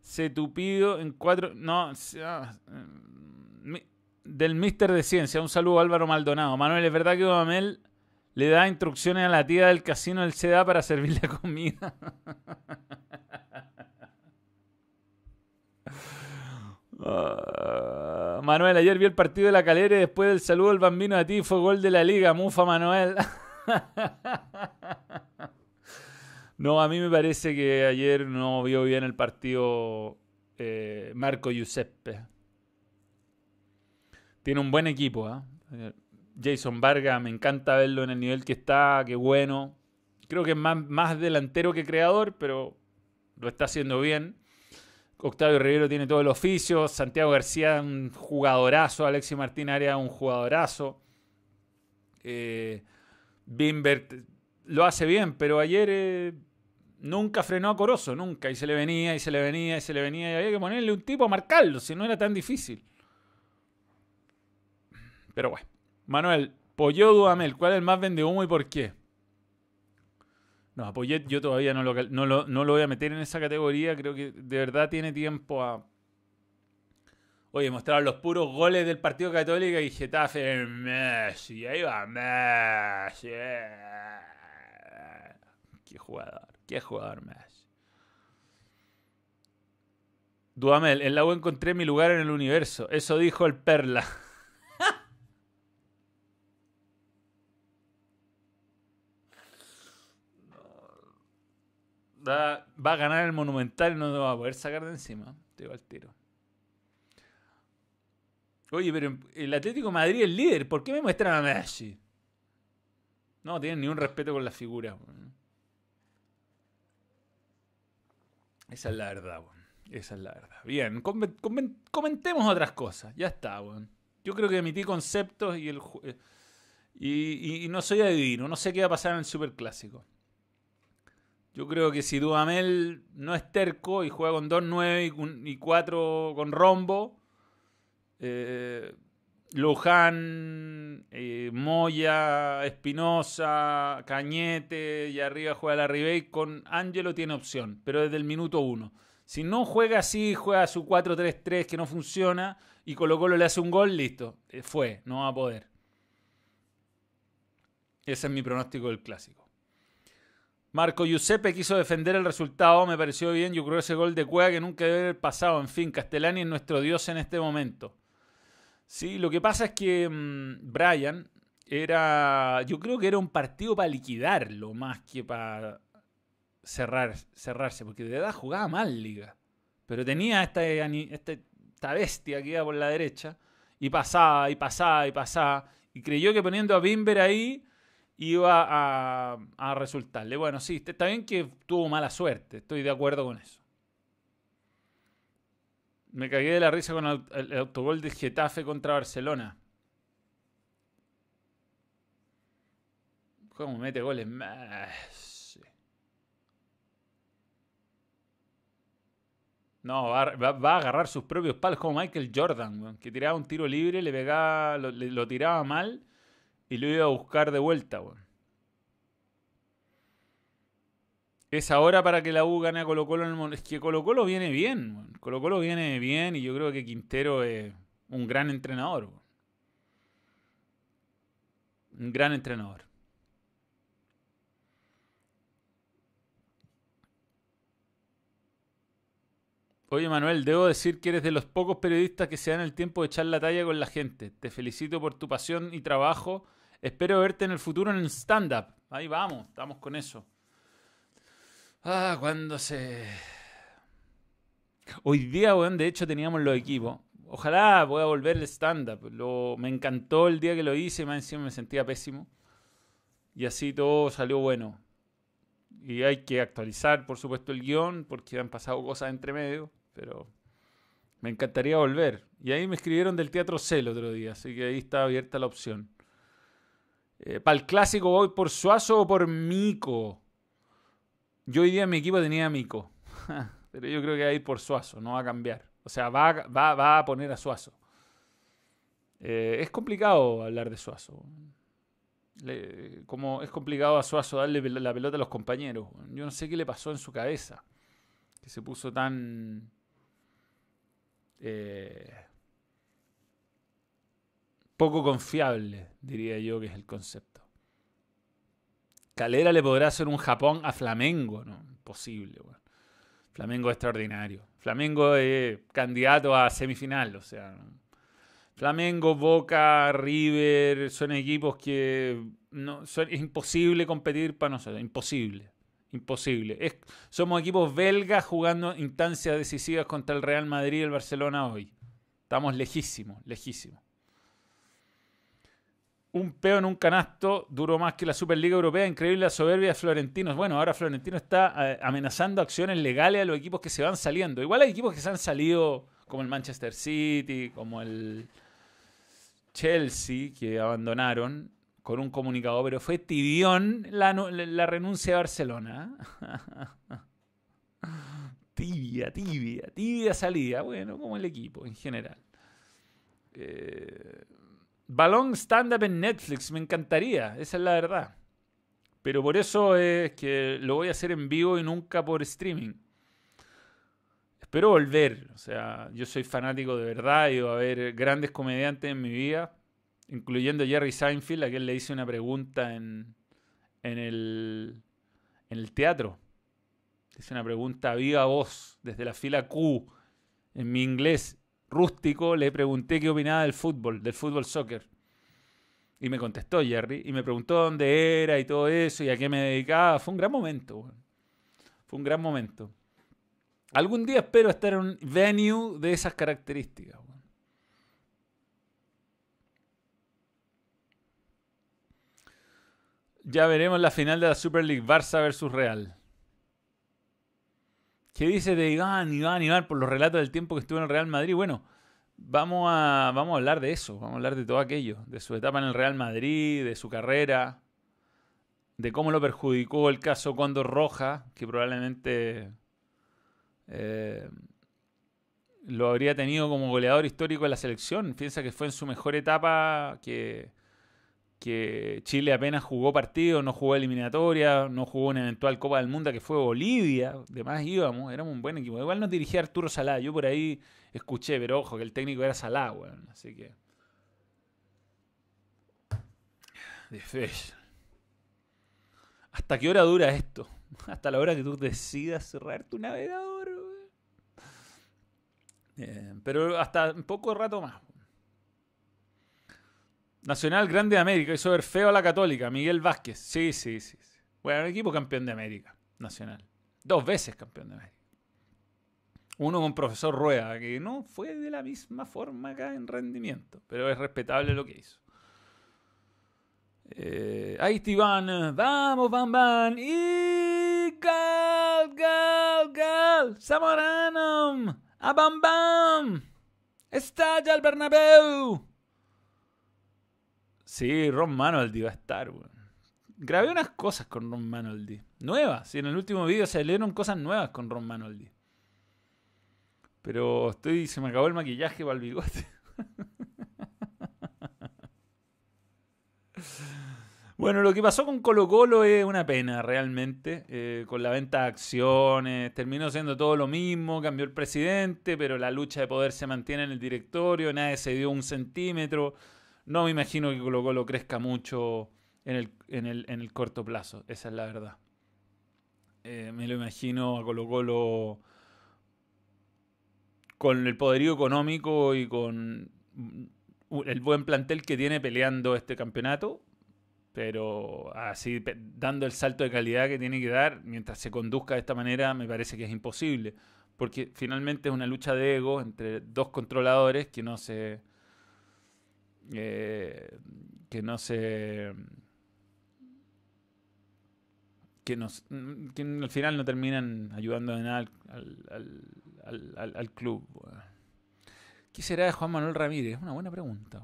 Se tupido en cuatro. No. Ah, del Mister de Ciencia. Un saludo a Álvaro Maldonado. Manuel, ¿es verdad que Dudamel le da instrucciones a la tía del casino del CEDA para servirle comida? Ah, Manuel, ayer vi el partido de la calera y después del saludo del bambino a ti fue gol de la liga. Mufa, Manuel. no, a mí me parece que ayer no vio bien el partido eh, Marco Giuseppe. Tiene un buen equipo. ¿ah? Jason Vargas, me encanta verlo en el nivel que está, qué bueno. Creo que es más, delantero que creador, pero lo está haciendo bien. Octavio Rivero tiene todo el oficio. Santiago García, un jugadorazo. Alexis Martín Arias, un jugadorazo. Eh, Bimbert lo hace bien, pero ayer eh, nunca frenó a Corozo, nunca. Y se le venía, y se le venía, y se le venía. Y había que ponerle un tipo a marcarlo, si no era tan difícil. Pero bueno. Manuel, Pollo Duamel, ¿cuál es el más vende humo y por qué? No, a yo todavía no lo, no, lo, voy a meter en esa categoría. Creo que de verdad tiene tiempo a. Oye, mostrar los puros goles del Partido Católico y Getafe. Messi, ahí va Messi. Qué jugador, qué jugador Messi. Duamel, en la U encontré mi lugar en el universo. Eso dijo el Perla. Va, a ganar el Monumental y no lo va a poder sacar de encima. Te digo al tiro. Oye, pero el Atlético Madrid es líder. ¿Por qué me muestran a Messi? No tienen ni un respeto con la figura. Esa es la verdad, Esa es la verdad. Bien, comentemos otras cosas. Ya está, Yo creo que emití conceptos y el eh, y, y, no soy adivino. No sé qué va a pasar en el Superclásico. Yo creo que si Dudamel no es terco y juega con 2-9 y 4 con rombo, eh, Luján, eh, Moya, Espinosa, Cañete y arriba juega la Ribey, con Ángelo tiene opción, pero desde el minuto 1. Si no juega así, juega su 4-3-3 que no funciona y Colo Colo le hace un gol, listo, eh, fue, no va a poder. Ese es mi pronóstico del clásico. Marco Giuseppe quiso defender el resultado, me pareció bien. Yo creo ese gol de Cueva que nunca debe haber pasado. En fin, Castellani es nuestro dios en este momento. Sí, lo que pasa es que mm, Brian era. Yo creo que era un partido para liquidarlo más que para cerrar, cerrarse, porque de verdad jugaba mal Liga. Pero tenía esta, esta bestia que iba por la derecha y pasaba y pasaba y pasaba. Y creyó que poniendo a Bimber ahí iba a, resultarle. Bueno, sí, está bien que tuvo mala suerte, estoy de acuerdo con eso. Me cagué de la risa con el, autogol de Getafe contra Barcelona. ¿Cómo mete goles? No, va, a agarrar sus propios palos como Michael Jordan, que tiraba un tiro libre, le pegaba, lo tiraba mal y lo iba a buscar de vuelta. Es ahora para que la U gane a Colo Colo en el Es que Colo Colo viene bien. Colo Colo viene bien y yo creo que Quintero es un gran entrenador. Un gran entrenador. Oye Manuel, debo decir que eres de los pocos periodistas que se dan el tiempo de echar la talla con la gente. Te felicito por tu pasión y trabajo Espero verte en el futuro en el stand-up. Ahí vamos, estamos con eso. Ah, cuando se. Hoy día, weón, de hecho teníamos los equipos. Ojalá pueda volver el stand-up. Me encantó el día que lo hice, más encima me sentía pésimo. Y así todo salió bueno. Y hay que actualizar, por supuesto, el guion, porque han pasado cosas entre medio, pero me encantaría volver. Y ahí me escribieron del Teatro C otro día, así que ahí está abierta la opción. Eh, Para el clásico voy por Suazo o por Mico. Yo hoy día en mi equipo tenía a Mico. Pero yo creo que va a ir por Suazo, no va a cambiar. O sea, va, va, a poner a Suazo. Eh, es complicado hablar de Suazo. como es complicado a Suazo darle la pelota a los compañeros. Yo no sé qué le pasó en su cabeza. Que se puso tan eh, poco confiable, diría yo que es el concepto. Calera le podrá hacer un Japón a Flamengo, ¿no? Imposible, Flamengo es extraordinario. Flamengo es candidato a semifinal, o sea. Flamengo, Boca, River, son equipos que no, es imposible competir para nosotros, imposible. Imposible. Es, somos equipos belgas jugando instancias decisivas contra el Real Madrid y el Barcelona hoy. Estamos lejísimos, lejísimos. Un peo en un canasto duró más que la Superliga Europea. Increíble la soberbia de Florentino. Bueno, ahora Florentino está eh, amenazando acciones legales a los equipos que se van saliendo. Igual hay equipos que se han salido, como el Manchester City, como el Chelsea, que abandonaron con un comunicado, pero fue tibión la, la renuncia de Barcelona. tibia, tibia, tibia salida. Bueno, como el equipo en general. Eh, balón stand-up en Netflix, me encantaría, esa es la verdad. Pero por eso es que lo voy a hacer en vivo y nunca por streaming. Espero volver, o sea, yo soy fanático de verdad y va a haber grandes comediantes en mi vida incluyendo Jerry Seinfeld, a quien le hice una pregunta en, en, el, en el teatro. Hice una pregunta viva voz, desde la fila Q, en mi inglés rústico, le pregunté qué opinaba del fútbol, del fútbol soccer. Y me contestó Jerry, y me preguntó dónde era y todo eso, y a qué me dedicaba. Fue un gran momento, Fue un gran momento. Algún día espero estar en un venue de esas características. Ya veremos la final de la Super League, Barça versus Real. ¿Qué dice de Iván, Iván, Iván por los relatos del tiempo que estuvo en el Real Madrid? Bueno, vamos a, vamos a hablar de eso, vamos a hablar de todo aquello, de su etapa en el Real Madrid, de su carrera, de cómo lo perjudicó el caso Condor Roja, que probablemente eh, lo habría tenido como goleador histórico de la selección. Piensa que fue en su mejor etapa que que Chile apenas jugó partido, no jugó eliminatoria, no jugó una eventual Copa del Mundo que fue Bolivia, demás íbamos, éramos un buen equipo. Igual nos dirigía Arturo Salá, yo por ahí escuché, pero ojo, que el técnico era Salá, weón, así que... ¿Hasta qué hora dura esto? Hasta la hora que tú decidas cerrar tu navegador, weón. pero hasta un poco rato más. Nacional Grande de América. Hizo ver feo a la Católica. Miguel Vázquez. Sí, sí, sí. Bueno, equipo campeón de América. Nacional. Dos veces campeón de América. Uno con profesor Rueda, que no fue de la misma forma acá en rendimiento, pero es respetable lo que hizo. Eh, ahí está Iván. Vamos, Bam Bam. Y gal, gal, gal. A Bam Bam. Estalla el Bernabéu. Sí, Ron Manoldi va a estar. Grabé unas cosas con Ron Manoldi. Nuevas. Y en el último video se leyeron cosas nuevas con Ron Manoldi. Pero estoy. se me acabó el maquillaje para el bigote. Bueno, lo que pasó con Colo Colo es una pena realmente, eh, con la venta de acciones, terminó siendo todo lo mismo, cambió el presidente, pero la lucha de poder se mantiene en el directorio, nadie se dio un centímetro, no me imagino que Colo Colo crezca mucho en el, en el, en el corto plazo, esa es la verdad. Eh, me lo imagino a Colo Colo con el poderío económico y con el buen plantel que tiene peleando este campeonato, pero así dando el salto de calidad que tiene que dar mientras se conduzca de esta manera me parece que es imposible, porque finalmente es una lucha de ego entre dos controladores que no se eh, que no se que, nos, que al final no terminan ayudando de nada al, club. ¿Qué será de Juan Manuel Ramírez? Es una buena pregunta.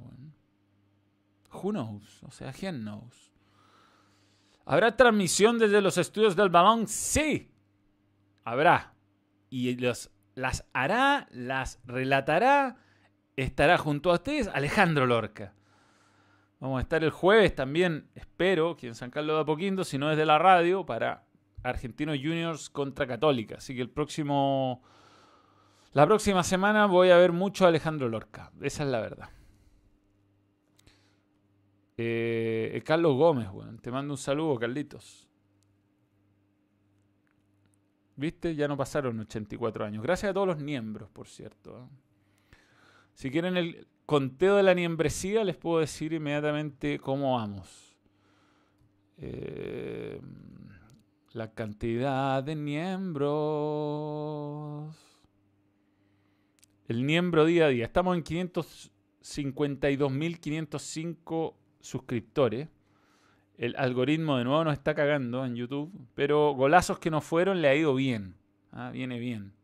Who knows? O sea, ¿quién knows? ¿Habrá transmisión desde los estudios del balón? Sí. Habrá. Y los, las hará, las relatará estará junto a ustedes Alejandro Lorca. Vamos a estar el jueves también, espero, aquí en San Carlos de Apoquindo, si no desde la radio, para Argentinos Juniors contra Católica. Así que el próximo. La próxima semana voy a ver mucho a Alejandro Lorca. Esa es la verdad. Eh, Carlos Gómez, bueno, te mando un saludo, Carlitos. ¿Viste? Ya no pasaron 84 años. Gracias a todos los miembros, por cierto. ¿eh? Si quieren el conteo de la niembresía, les puedo decir inmediatamente cómo vamos. Eh, la cantidad de miembros. El miembro día a día. Estamos en 552.505 suscriptores. El algoritmo de nuevo nos está cagando en YouTube, pero golazos que no fueron le ha ido bien. ¿ah? Viene bien.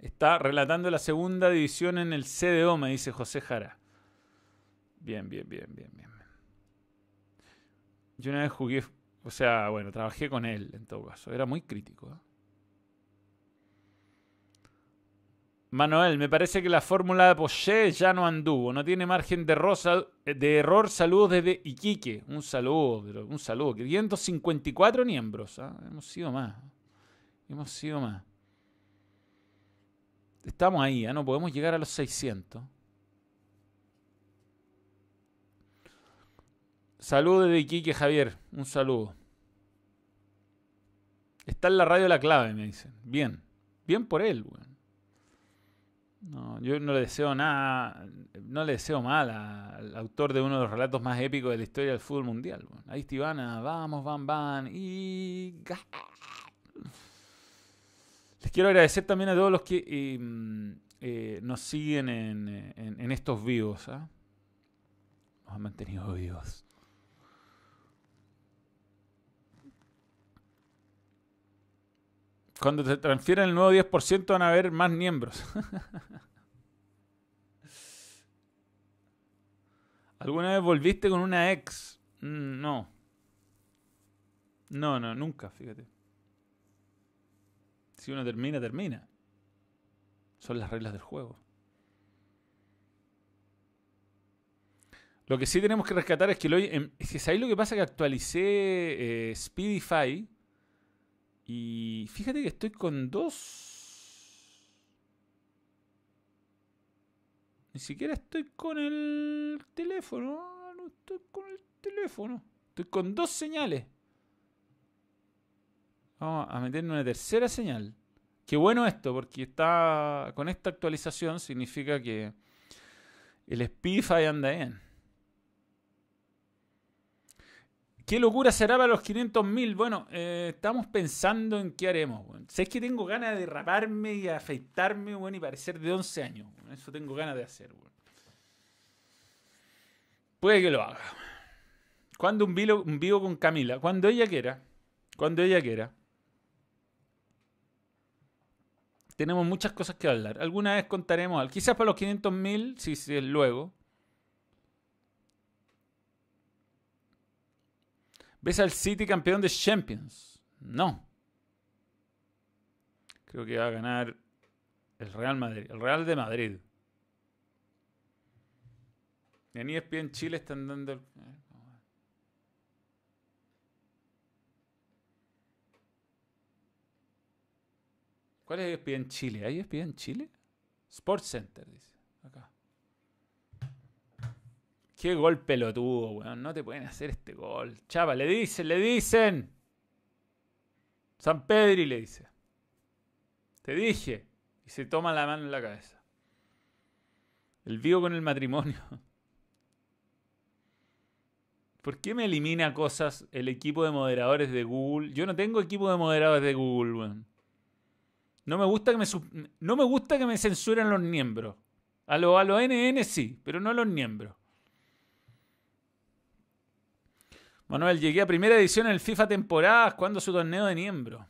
Está relatando la segunda división en el CDO, me dice José Jara. Bien, bien, bien, bien, bien. Yo una vez jugué, o sea, bueno, trabajé con él en todo caso. Era muy crítico. ¿eh? Manuel, me parece que la fórmula de Poché ya no anduvo. No tiene margen de, de error. Saludos desde Iquique. Un saludo, un saludo. 554 miembros. ¿ah? Hemos sido más. Hemos sido más. Estamos ahí, ¿ah? no podemos llegar a los 600. Saludos desde Iquique, Javier. Un saludo. Está en la radio la clave, me dicen. Bien. Bien por él, weón. No, yo no le deseo nada, no le deseo mal al autor de uno de los relatos más épicos de la historia del fútbol mundial. Ahí Estivana, vamos, van, van, y... Les quiero agradecer también a todos los que em, eh, nos siguen en, estos vivos. ¿ah? Nos han mantenido vivos. Cuando te transfieren el nuevo 10% van a haber más miembros. ¿Alguna vez volviste con una ex? Mm, no. No, no, nunca, fíjate. Si uno termina, termina. Son las reglas del juego. Lo que sí tenemos que rescatar es que, lo, es que lo que pasa? Que actualicé eh, Speedify y fíjate que estoy con dos. Ni siquiera estoy con el teléfono. No estoy con el teléfono. Estoy con dos señales. Vamos a meter una tercera señal. Qué bueno esto, porque está con esta actualización significa que el Speedify anda bien. ¿Qué locura será para los 500.000? Bueno, eh, estamos pensando en qué haremos. Sé que tengo ganas de raparme y afeitarme bueno, y parecer de 11 años. Eso tengo ganas de hacer. Puede que lo haga. Cuando un vivo, un vivo con Camila? Cuando ella quiera. Cuando ella quiera. Tenemos muchas cosas que hablar. Alguna vez contaremos. Quizás para los 500.000, si es luego. ¿Ves al City campeón de Champions? No. Creo que va a ganar el Real Madrid. El Real de Madrid. En ESPN Chile están dando... ¿Cuál es ESPN Chile? ¿Hay ESPN Chile? Sports Center, dice. Acá. Qué gol pelotudo, weón. No te pueden hacer este gol. Chava, le dicen, le dicen. San Pedri le dice. Te dije. Y se toma la mano en la cabeza. El vivo con el matrimonio. ¿Por qué me elimina cosas el equipo de moderadores de Google? Yo no tengo equipo de moderadores de Google, weón. No me gusta que me, no me, gusta que me censuren los miembros. A los a lo NN sí, pero no a los miembros. Manuel, llegué a primera edición en el FIFA temporadas. ¿Cuándo su torneo de miembro?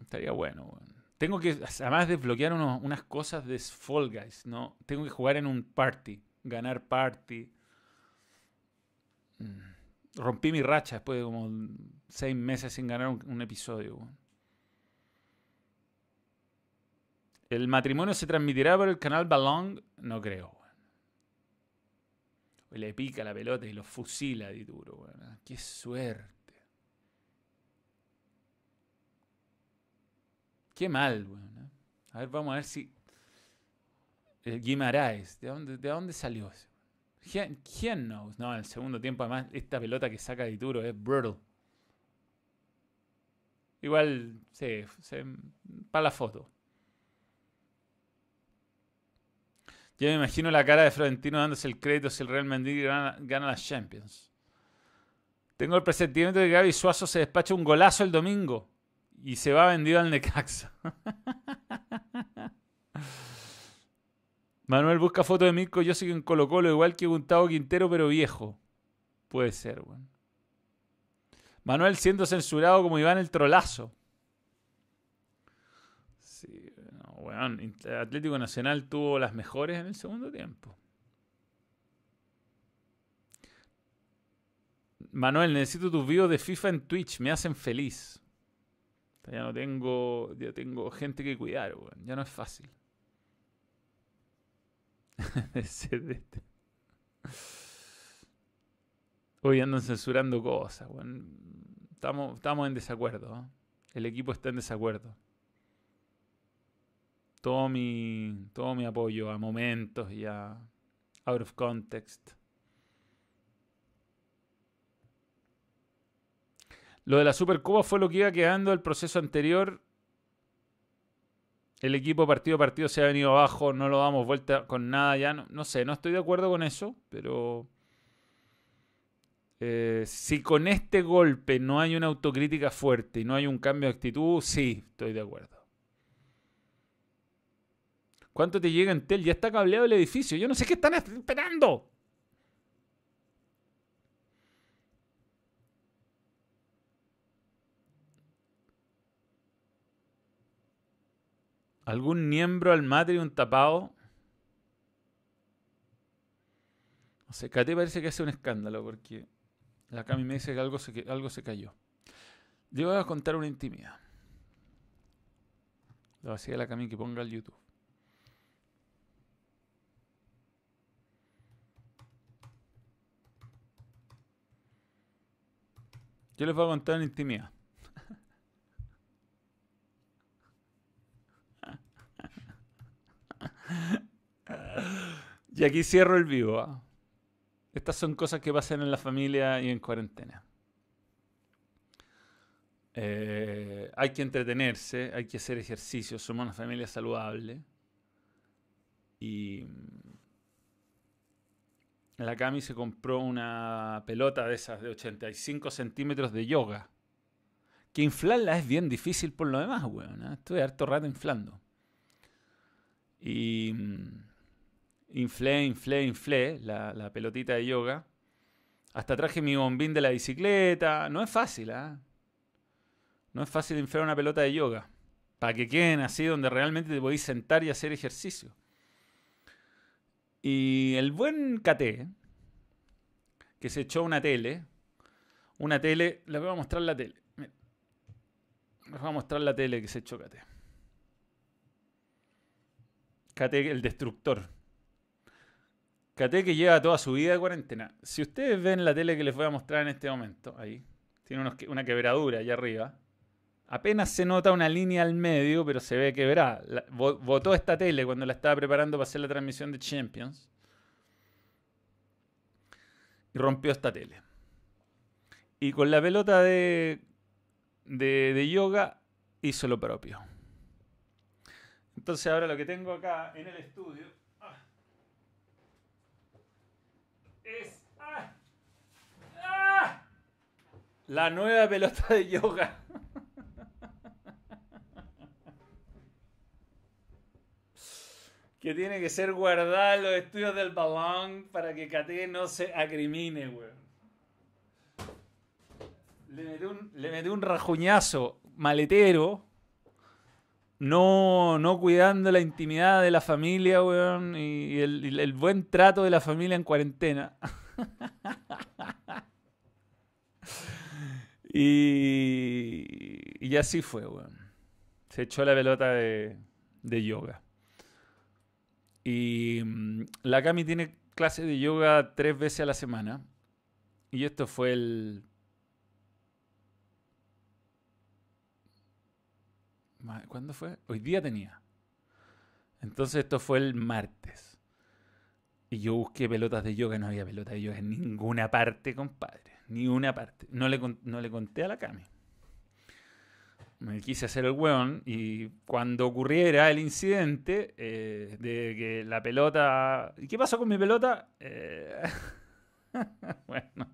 Estaría bueno, Tengo que, además, desbloquear unas cosas de Fall Guys, ¿no? Tengo que jugar en un party, ganar party. Mm. Rompí mi racha después de como seis meses sin ganar un, episodio. ¿El matrimonio se transmitirá por el canal Balong? No creo le pica la pelota y lo fusila de duro. ¿ah? Qué suerte. Qué mal, weón. ¿eh? A ver, vamos a ver si. El Guimaraes, ¿de dónde, de dónde salió ese? ¿Quién, ¿Quién knows? No, en el segundo tiempo, además, esta pelota que saca de Ituro es brutal. Igual, sí, para la foto. Yo me imagino la cara de Florentino dándose el crédito si el Real Madrid gana, las Champions. Tengo el presentimiento de que Gaby Suazo se despacha un golazo el domingo y se va vendido al Necaxa. Manuel busca foto de Mirko yo sigo en Colo Colo, igual que Gustavo Quintero, pero viejo. Puede ser, weón. Manuel siendo censurado como Iván el Trolazo. Sí, Atlético Nacional tuvo las mejores en el segundo tiempo. Manuel, necesito tus videos de FIFA en Twitch, me hacen feliz. Ya no tengo, ya tengo gente que cuidar. Ya no es fácil. Hoy andan censurando cosas, Estamos, estamos en desacuerdo. El equipo está en desacuerdo. Todo mi, todo mi apoyo a momentos y a out of context. Lo de la Supercopa fue lo que iba quedando el proceso anterior el equipo partido a partido se ha venido abajo, no lo damos vuelta con nada ya. No, sé, no estoy de acuerdo con eso, pero eh, si con este golpe no hay una autocrítica fuerte y no hay un cambio de actitud, sí, estoy de acuerdo. ¿Cuánto te llega en tel? Ya está cableado el edificio. Yo no sé qué están esperando. ¿Algún miembro al mate y un tapado? No sé, Cate parece que hace un escándalo porque la Cami me dice que algo se, algo se cayó. Yo voy a contar una intimidad. Le voy a decir a la Cami que ponga el YouTube. Yo les voy a contar una intimidad. y aquí cierro el vivo. ¿ah? Estas son cosas que pasan en la familia y en cuarentena. Eh, hay que entretenerse, hay que hacer ejercicio, somos una familia saludable. Y la Cami se compró una pelota de esas de 85 centímetros de yoga. Que inflarla es bien difícil por lo demás, weón. ¿eh? Estuve harto rato inflando. Y mm, inflé, inflé, inflé la, la, pelotita de yoga. Hasta traje mi bombín de la bicicleta. No es fácil, ¿ah? No es fácil inflar una pelota de yoga. Para que queden así donde realmente te podéis sentar y hacer ejercicio. Y el buen KT, que se echó una tele, una tele, les voy a mostrar la tele. Les voy a mostrar la tele que se echó KT. Kate el destructor. Kate que lleva toda su vida de cuarentena. Si ustedes ven la tele que les voy a mostrar en este momento, ahí, tiene una quebradura allá arriba. Apenas se nota una línea al medio, pero se ve quebrada. votó esta tele cuando la estaba preparando para hacer la transmisión de Champions. Y rompió esta tele. Y con la pelota de, de yoga hizo lo propio. Entonces ahora lo que tengo acá en el estudio ah, es ah, ah, la nueva pelota de yoga. Que tiene que ser guardada en los estudios del balón para que Kate no se acrimine, weón. Le metí un, le metí un rajuñazo maletero no, no cuidando la intimidad de la familia, weón, y el, buen trato de la familia en cuarentena. y, y así fue, weón. Se echó la pelota de yoga. Y mm, la Cami tiene clase de yoga tres veces a la semana. Y esto fue el ¿Cuándo fue? Hoy día tenía. Entonces esto fue el martes. Y yo busqué pelotas de yoga, no había pelotas de yoga en ninguna parte, compadre. Ni una parte. No le, no le conté a la Cami. Me quise hacer el hueón y cuando ocurriera el incidente eh, de que la pelota... ¿Y qué pasó con mi pelota? Eh, bueno,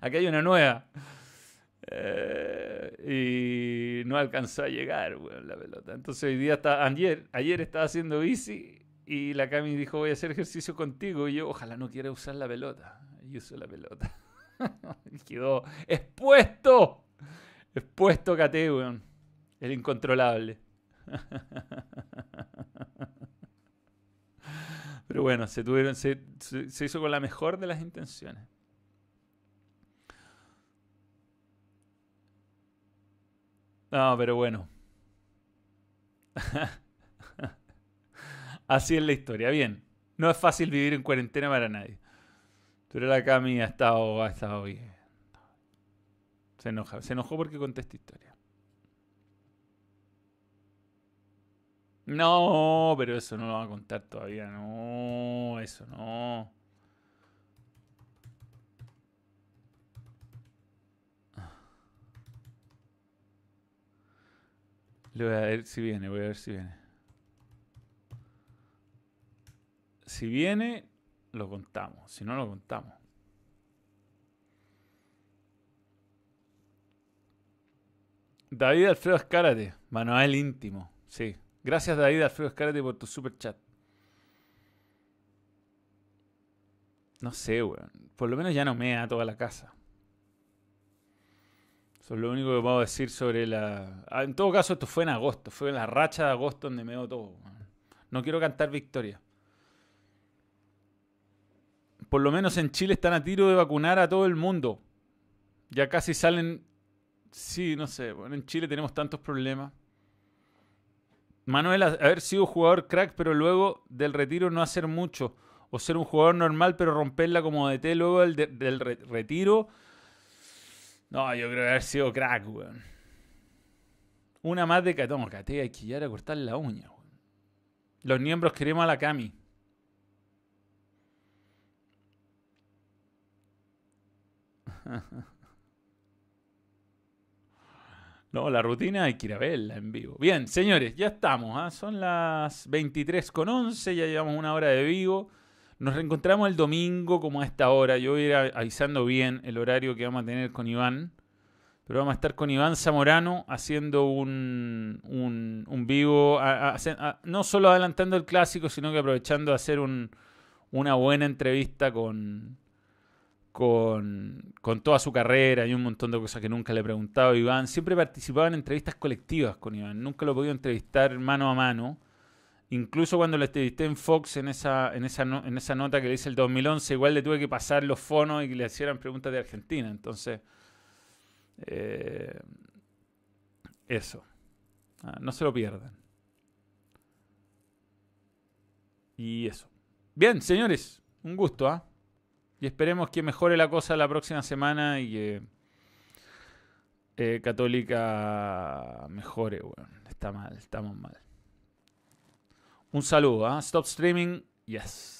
aquí hay una nueva. Eh, y no alcanzó a llegar, la pelota. Entonces hoy día está, ayer, ayer estaba haciendo bici y la Cami dijo voy a hacer ejercicio contigo y yo ojalá no quiera usar la pelota. Y usó la pelota. Quedó expuesto. Expuesto Cate, weón. El incontrolable. Pero bueno, se, tuvieron, se hizo con la mejor de las intenciones. No, pero bueno. Así es la historia. Bien. No es fácil vivir en cuarentena para nadie. Pero la Cami ha estado, ha estado bien. Se enoja. Se enojó porque conté esta historia. No, pero eso no lo va a contar todavía. No, eso no. Le voy a ver si viene, voy a ver si viene. Si viene, lo contamos. Si no, lo contamos. David Alfredo Escárate, Manuel íntimo. Sí. Gracias David Alfredo Escárate por tu super chat. No sé, weón. Por lo menos ya no me da toda la casa. Eso es lo único que puedo decir sobre la... Ah, en todo caso, esto fue en agosto. Fue en la racha de agosto donde me dio todo. No quiero cantar victoria. Por lo menos en Chile están a tiro de vacunar a todo el mundo. Ya casi salen... Sí, no sé. Bueno, en Chile tenemos tantos problemas. Manuel, haber sido jugador crack, pero luego del retiro no hacer mucho. O ser un jugador normal, pero romperla como DT luego del, del retiro no, yo creo que haber sido crack, weón. Una más de catón, cate, hay que ir a cortar la uña, weón. Los miembros queremos a la Cami. No, la rutina hay que ir a verla en vivo. Bien, señores, ya estamos. ¿ah? Son las 23 con 11, ya llevamos una hora de vivo. Nos reencontramos el domingo como a esta hora. Yo voy a ir avisando bien el horario que vamos a tener con Iván. Pero vamos a estar con Iván Zamorano haciendo un, un, vivo, no solo adelantando el clásico, sino que aprovechando de hacer una buena entrevista con, con, con, toda su carrera y un montón de cosas que nunca le he preguntado a Iván. Siempre participaba en entrevistas colectivas con Iván. Nunca lo he podido entrevistar mano a mano. Incluso cuando le entrevisté en Fox en esa, en esa, en esa nota que le hice el 2011, igual le tuve que pasar los fonos y que le hicieran preguntas de Argentina. Entonces, eh, eso. Ah, no se lo pierdan. Y eso. Bien, señores, un gusto, ¿ah? Y esperemos que mejore la cosa la próxima semana y que eh, Católica mejore, bueno. Está mal, estamos mal. Un saludo, ¿ah? Stop streaming, yes.